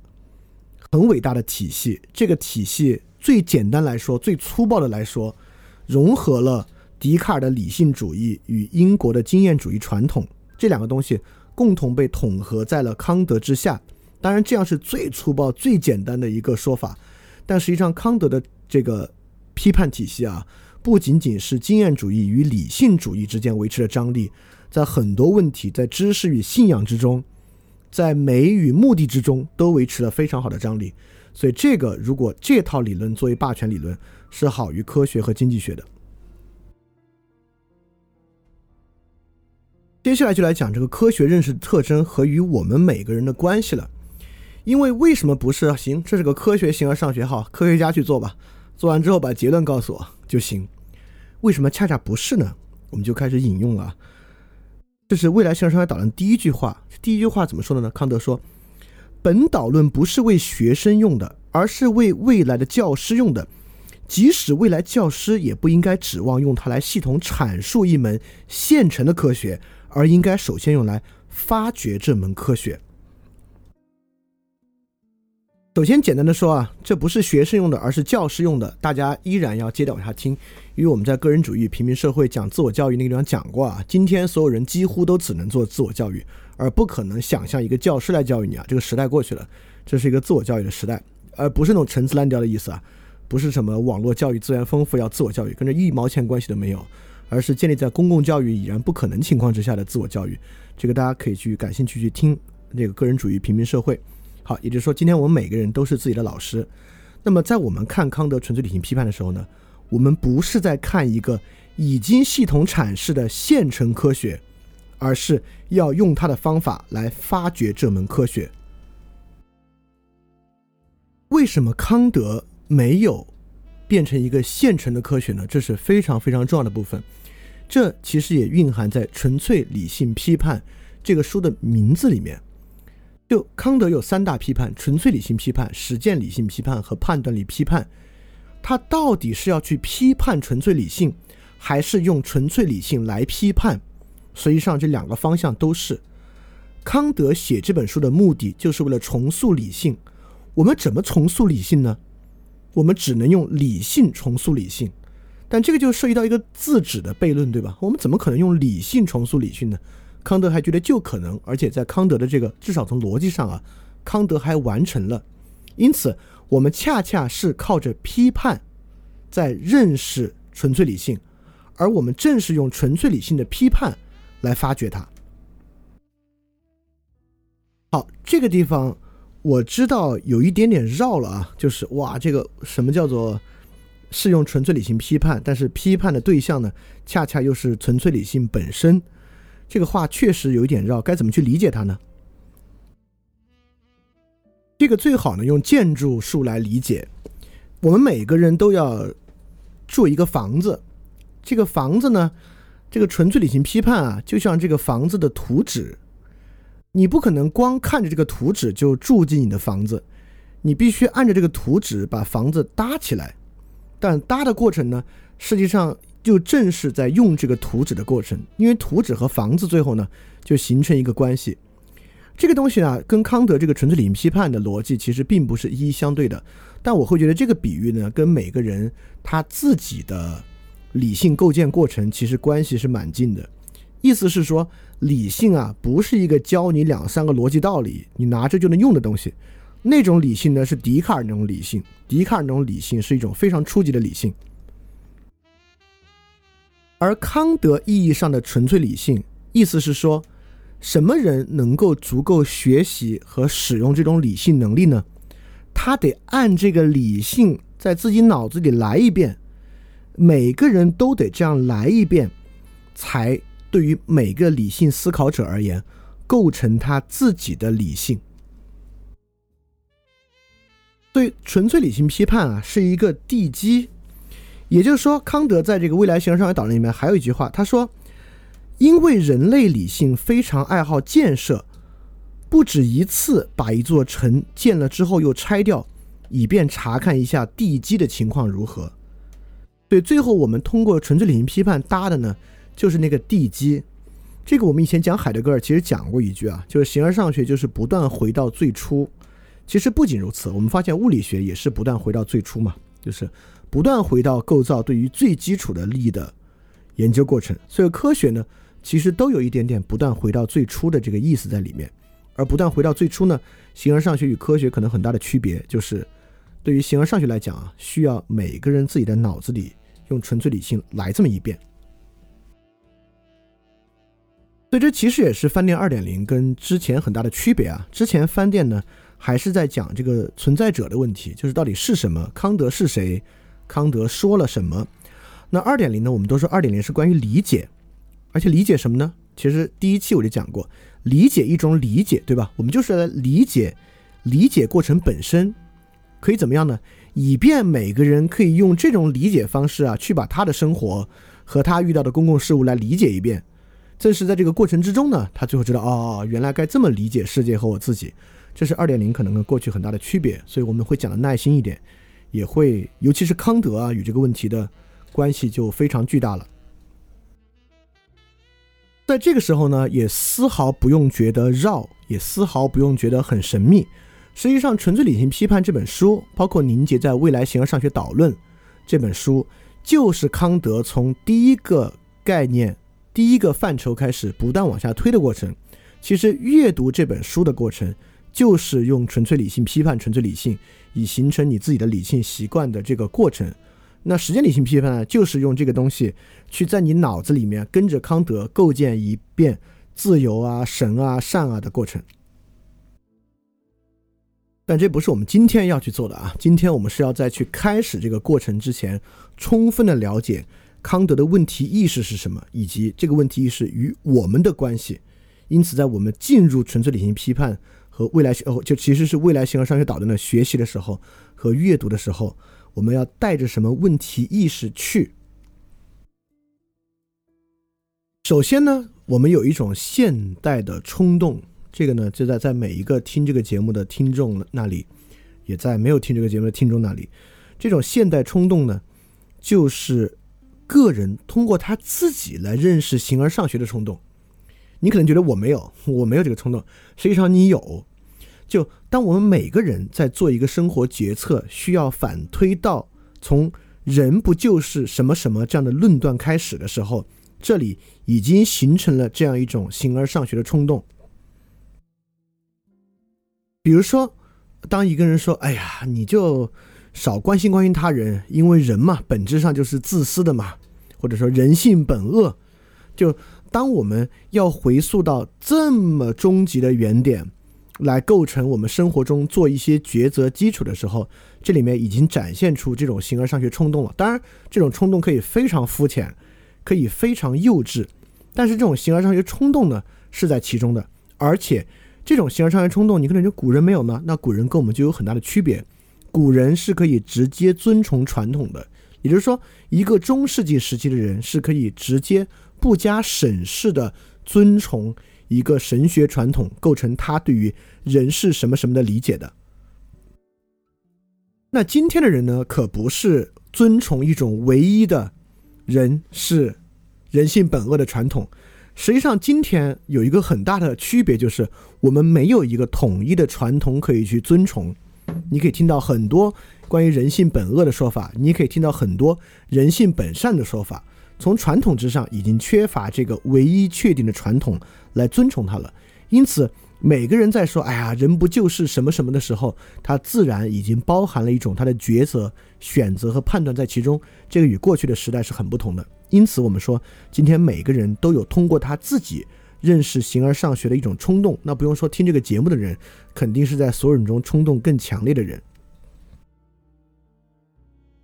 很伟大的体系。这个体系最简单来说、最粗暴的来说，融合了笛卡尔的理性主义与英国的经验主义传统这两个东西，共同被统合在了康德之下。当然，这样是最粗暴、最简单的一个说法，但实际上康德的这个。批判体系啊，不仅仅是经验主义与理性主义之间维持的张力，在很多问题，在知识与信仰之中，在美与目的之中，都维持了非常好的张力。所以，这个如果这套理论作为霸权理论，是好于科学和经济学的。接下来就来讲这个科学认识的特征和与我们每个人的关系了。因为为什么不是行？这是个科学形而上学好，科学家去做吧。做完之后把结论告诉我就行。为什么恰恰不是呢？我们就开始引用了。这是未来形而上学导论第一句话。第一句话怎么说的呢？康德说：“本导论不是为学生用的，而是为未来的教师用的。即使未来教师也不应该指望用它来系统阐述一门现成的科学，而应该首先用来发掘这门科学。”首先简单的说啊，这不是学生用的，而是教师用的，大家依然要接着往下听，因为我们在个人主义平民社会讲自我教育那个地方讲过啊，今天所有人几乎都只能做自我教育，而不可能想象一个教师来教育你啊，这个时代过去了，这是一个自我教育的时代，而不是那种陈词滥调的意思啊，不是什么网络教育资源丰富要自我教育，跟这一毛钱关系都没有，而是建立在公共教育已然不可能情况之下的自我教育，这个大家可以去感兴趣去听这个个人主义平民社会。好，也就是说，今天我们每个人都是自己的老师。那么，在我们看康德纯粹理性批判的时候呢，我们不是在看一个已经系统阐释的现成科学，而是要用他的方法来发掘这门科学。为什么康德没有变成一个现成的科学呢？这是非常非常重要的部分。这其实也蕴含在《纯粹理性批判》这个书的名字里面。就康德有三大批判：纯粹理性批判、实践理性批判和判断力批判。他到底是要去批判纯粹理性，还是用纯粹理性来批判？实际上，这两个方向都是。康德写这本书的目的，就是为了重塑理性。我们怎么重塑理性呢？我们只能用理性重塑理性，但这个就涉及到一个自指的悖论，对吧？我们怎么可能用理性重塑理性呢？康德还觉得就可能，而且在康德的这个至少从逻辑上啊，康德还完成了。因此，我们恰恰是靠着批判在认识纯粹理性，而我们正是用纯粹理性的批判来发掘它。好，这个地方我知道有一点点绕了啊，就是哇，这个什么叫做是用纯粹理性批判，但是批判的对象呢，恰恰又是纯粹理性本身。这个话确实有一点绕，该怎么去理解它呢？这个最好呢用建筑术来理解。我们每个人都要住一个房子，这个房子呢，这个纯粹理性批判啊，就像这个房子的图纸，你不可能光看着这个图纸就住进你的房子，你必须按着这个图纸把房子搭起来。但搭的过程呢，实际上。就正是在用这个图纸的过程，因为图纸和房子最后呢就形成一个关系。这个东西呢跟康德这个纯粹理性批判的逻辑其实并不是一一相对的，但我会觉得这个比喻呢跟每个人他自己的理性构建过程其实关系是蛮近的。意思是说，理性啊不是一个教你两三个逻辑道理你拿着就能用的东西，那种理性呢是笛卡尔那种理性，笛卡尔那种理性是一种非常初级的理性。而康德意义上的纯粹理性，意思是说，什么人能够足够学习和使用这种理性能力呢？他得按这个理性在自己脑子里来一遍，每个人都得这样来一遍，才对于每个理性思考者而言，构成他自己的理性。对纯粹理性批判啊，是一个地基。也就是说，康德在这个《未来形而上学导论》里面还有一句话，他说：“因为人类理性非常爱好建设，不止一次把一座城建了之后又拆掉，以便查看一下地基的情况如何。”对，最后我们通过纯粹理性批判搭的呢，就是那个地基。这个我们以前讲海德格尔其实讲过一句啊，就是形而上学就是不断回到最初。其实不仅如此，我们发现物理学也是不断回到最初嘛，就是。不断回到构造对于最基础的力的研究过程，所以科学呢，其实都有一点点不断回到最初的这个意思在里面。而不断回到最初呢，形而上学与科学可能很大的区别就是，对于形而上学来讲啊，需要每个人自己的脑子里用纯粹理性来这么一遍。所以这其实也是饭店二点零跟之前很大的区别啊。之前饭店呢还是在讲这个存在者的问题，就是到底是什么，康德是谁。康德说了什么？那二点零呢？我们都说二点零是关于理解，而且理解什么呢？其实第一期我就讲过，理解一种理解，对吧？我们就是来理解理解过程本身，可以怎么样呢？以便每个人可以用这种理解方式啊，去把他的生活和他遇到的公共事务来理解一遍。正是在这个过程之中呢，他最后知道哦，原来该这么理解世界和我自己。这是二点零可能跟过去很大的区别，所以我们会讲的耐心一点。也会，尤其是康德啊，与这个问题的关系就非常巨大了。在这个时候呢，也丝毫不用觉得绕，也丝毫不用觉得很神秘。实际上，《纯粹理性批判》这本书，包括凝结在《未来形而上学导论》这本书，就是康德从第一个概念、第一个范畴开始不断往下推的过程。其实，阅读这本书的过程，就是用纯粹理性批判纯粹理性，以形成你自己的理性习惯的这个过程。那实践理性批判呢，就是用这个东西去在你脑子里面跟着康德构建一遍自由啊、神啊、善啊的过程。但这不是我们今天要去做的啊！今天我们是要在去开始这个过程之前，充分的了解康德的问题意识是什么，以及这个问题意识与我们的关系。因此，在我们进入纯粹理性批判和未来学哦，就其实是未来形而上学导论的学习的时候和阅读的时候，我们要带着什么问题意识去？首先呢，我们有一种现代的冲动。这个呢，就在在每一个听这个节目的听众那里，也在没有听这个节目的听众那里，这种现代冲动呢，就是个人通过他自己来认识形而上学的冲动。你可能觉得我没有，我没有这个冲动，实际上你有。就当我们每个人在做一个生活决策，需要反推到从“人不就是什么什么”这样的论断开始的时候，这里已经形成了这样一种形而上学的冲动。比如说，当一个人说：“哎呀，你就少关心关心他人，因为人嘛，本质上就是自私的嘛。”或者说“人性本恶”，就当我们要回溯到这么终极的原点，来构成我们生活中做一些抉择基础的时候，这里面已经展现出这种形而上学冲动了。当然，这种冲动可以非常肤浅，可以非常幼稚，但是这种形而上学冲动呢，是在其中的，而且。这种形而上学冲动，你可能觉得古人没有呢？那古人跟我们就有很大的区别。古人是可以直接遵从传统的，也就是说，一个中世纪时期的人是可以直接不加审视的遵从一个神学传统，构成他对于人是什么什么的理解的。那今天的人呢，可不是遵从一种唯一的人是人性本恶的传统。实际上，今天有一个很大的区别，就是我们没有一个统一的传统可以去遵从。你可以听到很多关于人性本恶的说法，你可以听到很多人性本善的说法。从传统之上，已经缺乏这个唯一确定的传统来尊崇它了。因此，每个人在说“哎呀，人不就是什么什么”的时候，他自然已经包含了一种他的抉择、选择和判断在其中。这个与过去的时代是很不同的。因此，我们说，今天每个人都有通过他自己认识形而上学的一种冲动。那不用说，听这个节目的人，肯定是在所有人中冲动更强烈的人。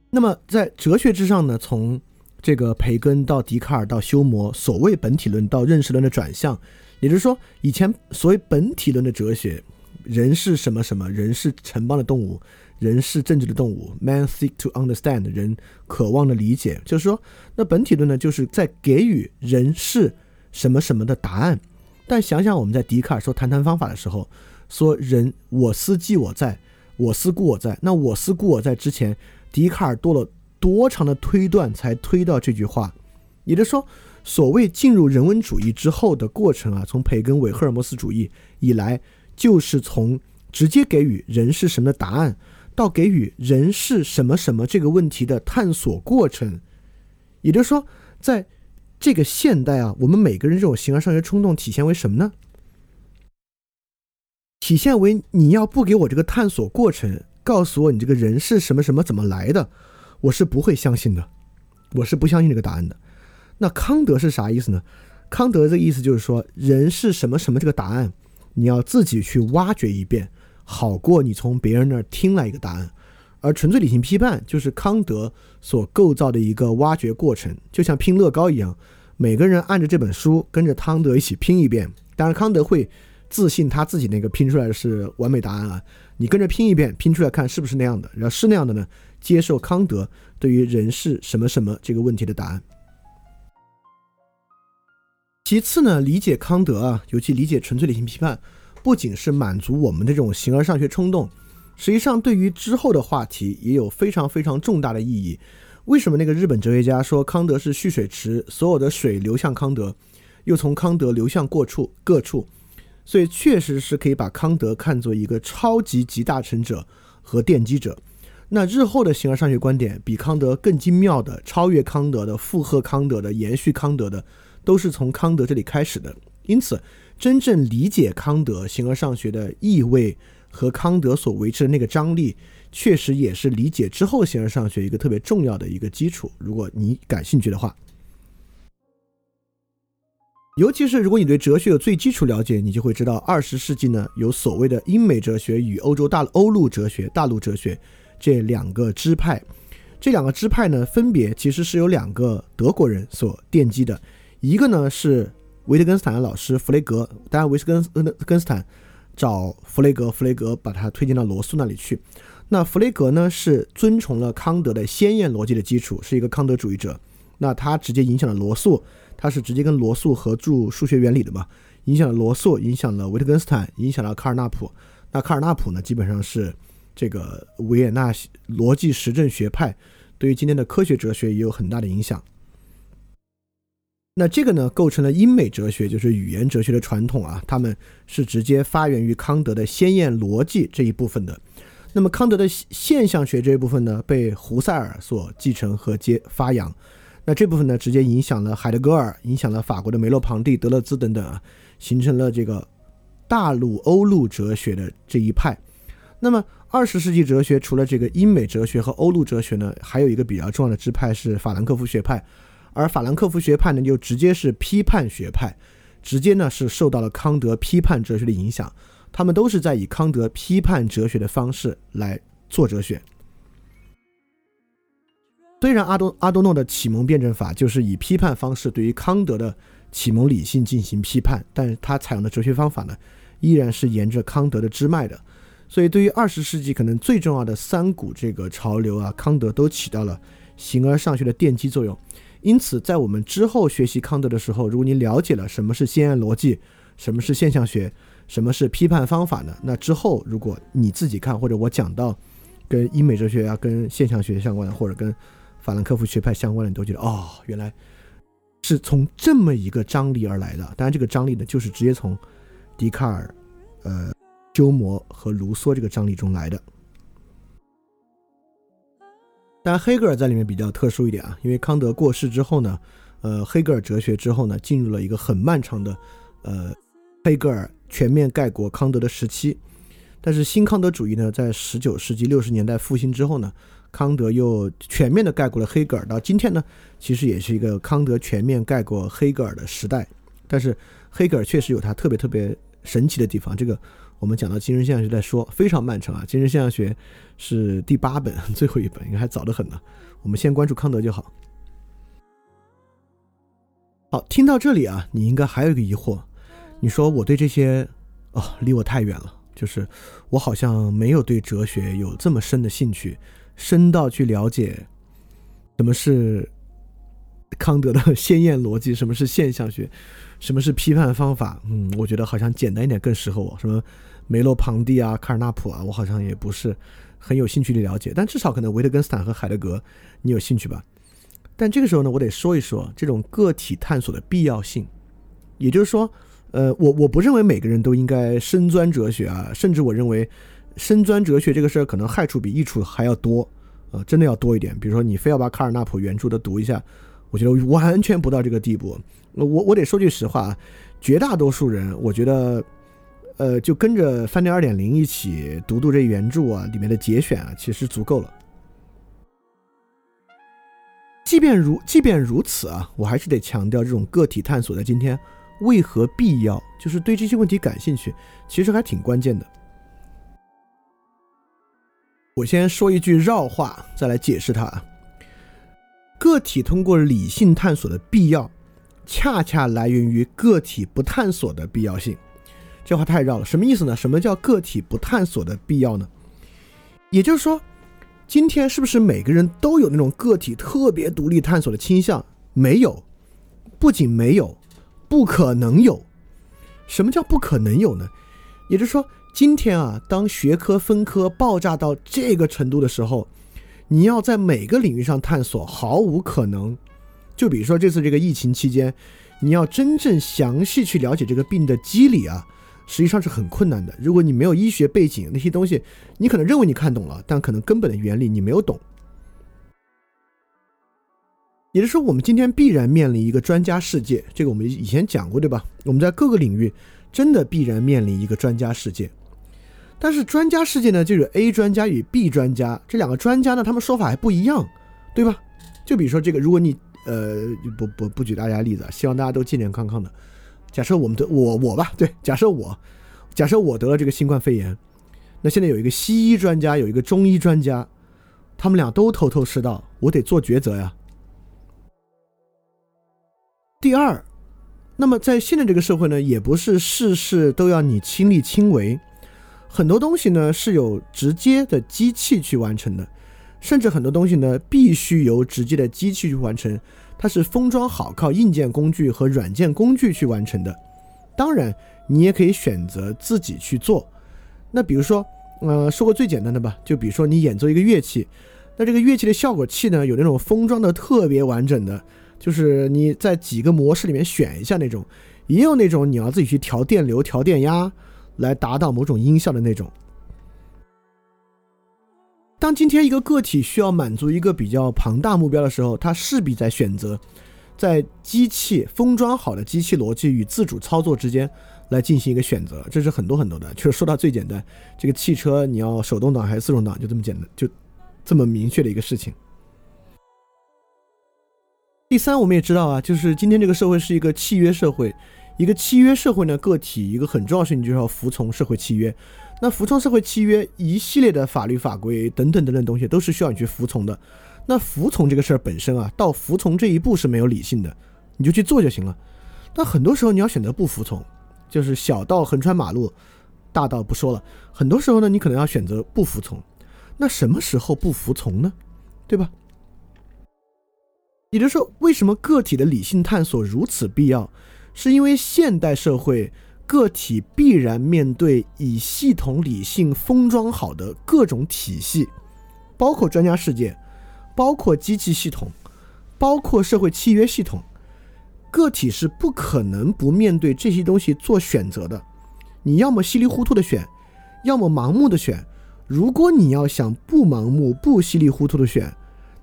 那么，在哲学之上呢，从这个培根到笛卡尔到休谟，所谓本体论到认识论的转向，也就是说，以前所谓本体论的哲学，人是什么什么，人是城邦的动物。人是政治的动物，man seek to understand，人渴望的理解，就是说，那本体论呢，就是在给予人是什么什么的答案。但想想我们在笛卡尔说谈谈方法的时候，说人我思即我在，我思故我在。那我思故我在之前，笛卡尔多了多长的推断才推到这句话？也就是说，所谓进入人文主义之后的过程啊，从培根韦赫尔墨斯主义以来，就是从直接给予人是什么的答案。到给予人是什么什么这个问题的探索过程，也就是说，在这个现代啊，我们每个人这种形而上学冲动体现为什么呢？体现为你要不给我这个探索过程，告诉我你这个人是什么什么怎么来的，我是不会相信的，我是不相信这个答案的。那康德是啥意思呢？康德这个意思就是说，人是什么什么这个答案，你要自己去挖掘一遍。好过你从别人那儿听来一个答案，而纯粹理性批判就是康德所构造的一个挖掘过程，就像拼乐高一样，每个人按着这本书跟着康德一起拼一遍。当然，康德会自信他自己那个拼出来的是完美答案啊，你跟着拼一遍，拼出来看是不是那样的，然后是那样的呢，接受康德对于人是什么什么这个问题的答案。其次呢，理解康德啊，尤其理解纯粹理性批判。不仅是满足我们的这种形而上学冲动，实际上对于之后的话题也有非常非常重大的意义。为什么那个日本哲学家说康德是蓄水池，所有的水流向康德，又从康德流向各处各处？所以确实是可以把康德看作一个超级集大成者和奠基者。那日后的形而上学观点比康德更精妙的、超越康德的、附和康德的、延续康德的，都是从康德这里开始的。因此，真正理解康德形而上学的意味和康德所维持的那个张力，确实也是理解之后形而上学一个特别重要的一个基础。如果你感兴趣的话。尤其是如果你对哲学有最基础了解，你就会知道，二十世纪呢有所谓的英美哲学与欧洲大欧陆哲学、大陆哲学这两个支派。这两个支派呢，分别其实是由两个德国人所奠基的。一个呢是维特根斯坦的老师弗雷格，当然维特根根斯坦找弗雷格，弗雷格把他推荐到罗素那里去。那弗雷格呢是遵从了康德的先验逻辑的基础，是一个康德主义者。那他直接影响了罗素。他是直接跟罗素合著数学原理的嘛，影响了罗素，影响了维特根斯坦，影响了卡尔纳普。那卡尔纳普呢，基本上是这个维也纳逻辑实证学派，对于今天的科学哲学也有很大的影响。那这个呢，构成了英美哲学，就是语言哲学的传统啊，他们是直接发源于康德的先验逻辑这一部分的。那么康德的现象学这一部分呢，被胡塞尔所继承和接发扬。那这部分呢，直接影响了海德格尔，影响了法国的梅洛庞蒂、德勒兹等等啊，形成了这个大陆欧陆哲学的这一派。那么二十世纪哲学除了这个英美哲学和欧陆哲学呢，还有一个比较重要的支派是法兰克福学派，而法兰克福学派呢，就直接是批判学派，直接呢是受到了康德批判哲学的影响，他们都是在以康德批判哲学的方式来做哲学。虽然阿多阿多诺的启蒙辩证法就是以批判方式对于康德的启蒙理性进行批判，但是他采用的哲学方法呢，依然是沿着康德的支脉的。所以，对于二十世纪可能最重要的三股这个潮流啊，康德都起到了形而上学的奠基作用。因此，在我们之后学习康德的时候，如果您了解了什么是先验逻辑，什么是现象学，什么是批判方法呢？那之后，如果你自己看，或者我讲到跟英美哲学啊、跟现象学相关的，或者跟法兰克福学派相关的，你都觉得哦，原来是从这么一个张力而来的。当然，这个张力呢，就是直接从笛卡尔、呃、鸠摩和卢梭这个张力中来的。当然，黑格尔在里面比较特殊一点啊，因为康德过世之后呢，呃，黑格尔哲学之后呢，进入了一个很漫长的呃，黑格尔全面盖过康德的时期。但是新康德主义呢，在十九世纪六十年代复兴之后呢。康德又全面的盖过了黑格尔，到今天呢，其实也是一个康德全面盖过黑格尔的时代。但是黑格尔确实有他特别特别神奇的地方，这个我们讲到精神现象学再说，非常漫长啊。精神现象学是第八本，最后一本，应该还早得很呢。我们先关注康德就好。好，听到这里啊，你应该还有一个疑惑，你说我对这些哦离我太远了，就是我好像没有对哲学有这么深的兴趣。深到去了解什么是康德的先验逻辑，什么是现象学，什么是批判方法。嗯，我觉得好像简单一点更适合我。什么梅洛庞蒂啊、卡尔纳普啊，我好像也不是很有兴趣去了解。但至少可能维特根斯坦和海德格你有兴趣吧？但这个时候呢，我得说一说这种个体探索的必要性。也就是说，呃，我我不认为每个人都应该深钻哲学啊，甚至我认为。深钻哲学这个事儿，可能害处比益处还要多，呃，真的要多一点。比如说，你非要把卡尔纳普原著的读一下，我觉得完全不到这个地步。我我得说句实话，绝大多数人，我觉得，呃，就跟着饭店二点零一起读读这原著啊，里面的节选啊，其实足够了。即便如即便如此啊，我还是得强调，这种个体探索在今天为何必要？就是对这些问题感兴趣，其实还挺关键的。我先说一句绕话，再来解释它。个体通过理性探索的必要，恰恰来源于个体不探索的必要性。这话太绕了，什么意思呢？什么叫个体不探索的必要呢？也就是说，今天是不是每个人都有那种个体特别独立探索的倾向？没有，不仅没有，不可能有。什么叫不可能有呢？也就是说。今天啊，当学科分科爆炸到这个程度的时候，你要在每个领域上探索毫无可能。就比如说这次这个疫情期间，你要真正详细去了解这个病的机理啊，实际上是很困难的。如果你没有医学背景，那些东西你可能认为你看懂了，但可能根本的原理你没有懂。也就是说，我们今天必然面临一个专家世界，这个我们以前讲过，对吧？我们在各个领域真的必然面临一个专家世界。但是专家世界呢，就是 A 专家与 B 专家这两个专家呢，他们说法还不一样，对吧？就比如说这个，如果你呃不不不举大家例子，希望大家都健健康康的。假设我们的我我吧，对，假设我假设我得了这个新冠肺炎，那现在有一个西医专家，有一个中医专家，他们俩都头头是道，我得做抉择呀。第二，那么在现在这个社会呢，也不是事事都要你亲力亲为，很多东西呢是有直接的机器去完成的，甚至很多东西呢必须由直接的机器去完成，它是封装好，靠硬件工具和软件工具去完成的。当然，你也可以选择自己去做。那比如说，呃，说个最简单的吧，就比如说你演奏一个乐器，那这个乐器的效果器呢，有那种封装的特别完整的。就是你在几个模式里面选一下那种，也有那种你要自己去调电流、调电压来达到某种音效的那种。当今天一个个体需要满足一个比较庞大目标的时候，他势必在选择在机器封装好的机器逻辑与自主操作之间来进行一个选择。这是很多很多的，就是说到最简单，这个汽车你要手动挡还是自动挡，就这么简单，就这么明确的一个事情。第三，我们也知道啊，就是今天这个社会是一个契约社会，一个契约社会呢，个体一个很重要的事情就是要服从社会契约。那服从社会契约，一系列的法律法规等等等等东西都是需要你去服从的。那服从这个事儿本身啊，到服从这一步是没有理性的，你就去做就行了。但很多时候你要选择不服从，就是小到横穿马路，大到不说了。很多时候呢，你可能要选择不服从。那什么时候不服从呢？对吧？也就是说，为什么个体的理性探索如此必要？是因为现代社会个体必然面对以系统理性封装好的各种体系，包括专家世界，包括机器系统，包括社会契约系统，个体是不可能不面对这些东西做选择的。你要么稀里糊涂的选，要么盲目的选。如果你要想不盲目、不稀里糊涂的选，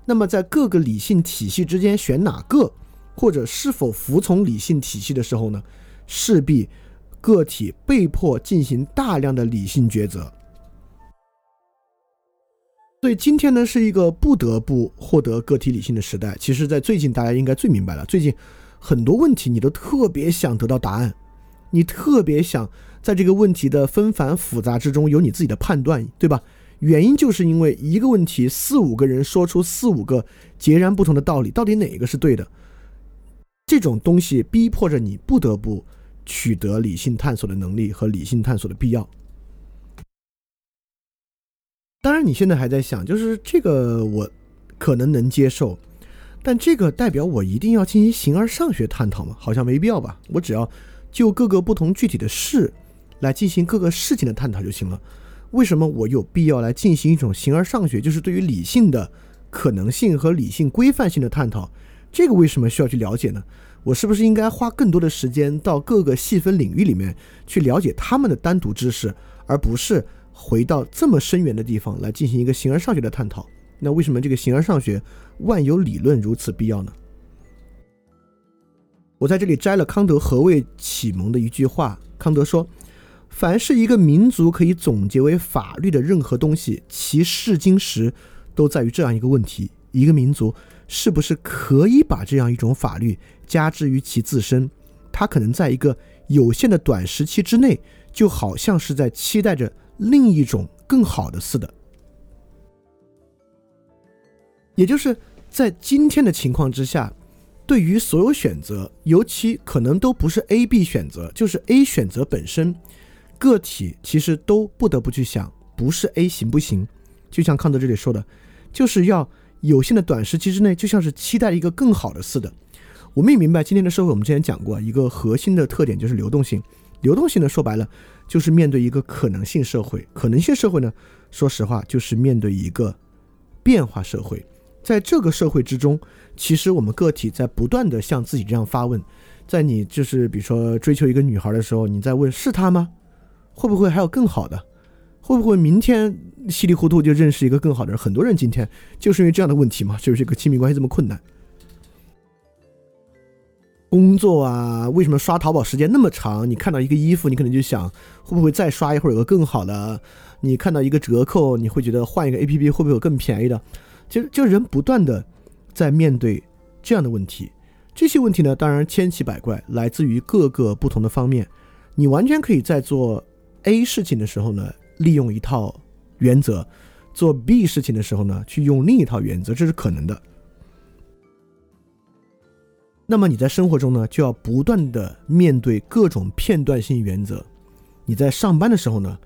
那么，在各个理性体系之间选哪个，或者是否服从理性体系的时候呢？势必个体被迫进行大量的理性抉择。所以今天呢，是一个不得不获得个体理性的时代。其实，在最近，大家应该最明白了。最近很多问题，你都特别想得到答案，你特别想在这个问题的纷繁复杂之中有你自己的判断，对吧？原因就是因为一个问题，四五个人说出四五个截然不同的道理，到底哪个是对的？这种东西逼迫着你不得不取得理性探索的能力和理性探索的必要。当然，你现在还在想，就是这个我可能能接受，但这个代表我一定要进行形而上学探讨吗？好像没必要吧。我只要就各个不同具体的事来进行各个事情的探讨就行了。为什么我有必要来进行一种形而上学，就是对于理性的可能性和理性规范性的探讨？这个为什么需要去了解呢？我是不是应该花更多的时间到各个细分领域里面去了解他们的单独知识，而不是回到这么深远的地方来进行一个形而上学的探讨？那为什么这个形而上学万有理论如此必要呢？我在这里摘了康德《何谓启蒙》的一句话，康德说。凡是一个民族可以总结为法律的任何东西，其试金石都在于这样一个问题：一个民族是不是可以把这样一种法律加之于其自身？它可能在一个有限的短时期之内，就好像是在期待着另一种更好的似的。也就是在今天的情况之下，对于所有选择，尤其可能都不是 A、B 选择，就是 A 选择本身。个体其实都不得不去想，不是 A 行不行？就像康德这里说的，就是要有限的短时期之内，就像是期待一个更好的似的。我们也明白，今天的社会，我们之前讲过一个核心的特点就是流动性。流动性呢，说白了就是面对一个可能性社会。可能性社会呢，说实话就是面对一个变化社会。在这个社会之中，其实我们个体在不断的向自己这样发问。在你就是比如说追求一个女孩的时候，你在问是她吗？会不会还有更好的？会不会明天稀里糊涂就认识一个更好的人？很多人今天就是因为这样的问题嘛，就是这个亲密关系这么困难。工作啊，为什么刷淘宝时间那么长？你看到一个衣服，你可能就想会不会再刷一会儿有个更好的？你看到一个折扣，你会觉得换一个 A P P 会不会有更便宜的？就就人不断的在面对这样的问题，这些问题呢，当然千奇百怪，来自于各个不同的方面。你完全可以在做 A 事情的时候呢，利用一套原则；做 B 事情的时候呢，去用另一套原则，这是可能的。那么你在生活中呢，就要不断的面对各种片段性原则。你在上班的时候呢，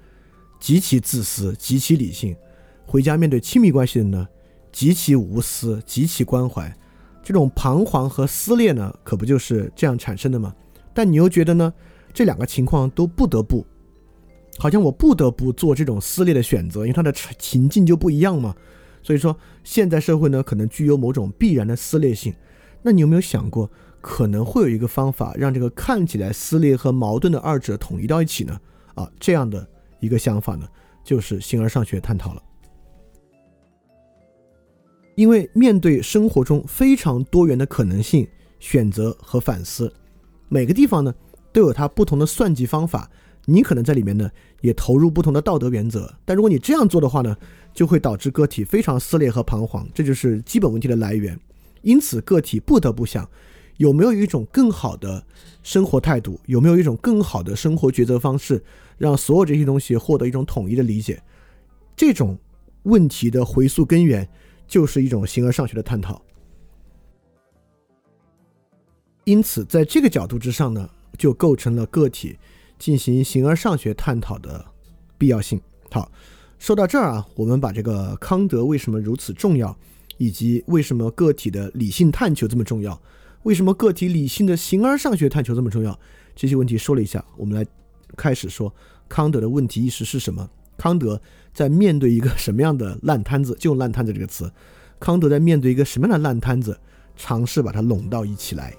极其自私，极其理性；回家面对亲密关系的呢，极其无私，极其关怀。这种彷徨和撕裂呢，可不就是这样产生的吗？但你又觉得呢，这两个情况都不得不，好像我不得不做这种撕裂的选择，因为它的情境就不一样嘛。所以说，现在社会呢，可能具有某种必然的撕裂性。那你有没有想过，可能会有一个方法，让这个看起来撕裂和矛盾的二者统一到一起呢？啊，这样的一个想法呢，就是形而上学探讨了。因为面对生活中非常多元的可能性、选择和反思，每个地方呢都有它不同的算计方法。你可能在里面呢也投入不同的道德原则，但如果你这样做的话呢，就会导致个体非常撕裂和彷徨，这就是基本问题的来源。因此，个体不得不想，有没有一种更好的生活态度，有没有一种更好的生活抉择方式，让所有这些东西获得一种统一的理解。这种问题的回溯根源，就是一种形而上学的探讨。因此，在这个角度之上呢，就构成了个体进行形而上学探讨的必要性。好，说到这儿啊，我们把这个康德为什么如此重要。以及为什么个体的理性探求这么重要？为什么个体理性的形而上学探求这么重要？这些问题说了一下，我们来开始说康德的问题意识是什么？康德在面对一个什么样的烂摊子？就“烂摊子”这个词。康德在面对一个什么样的烂摊子？尝试把它拢到一起来。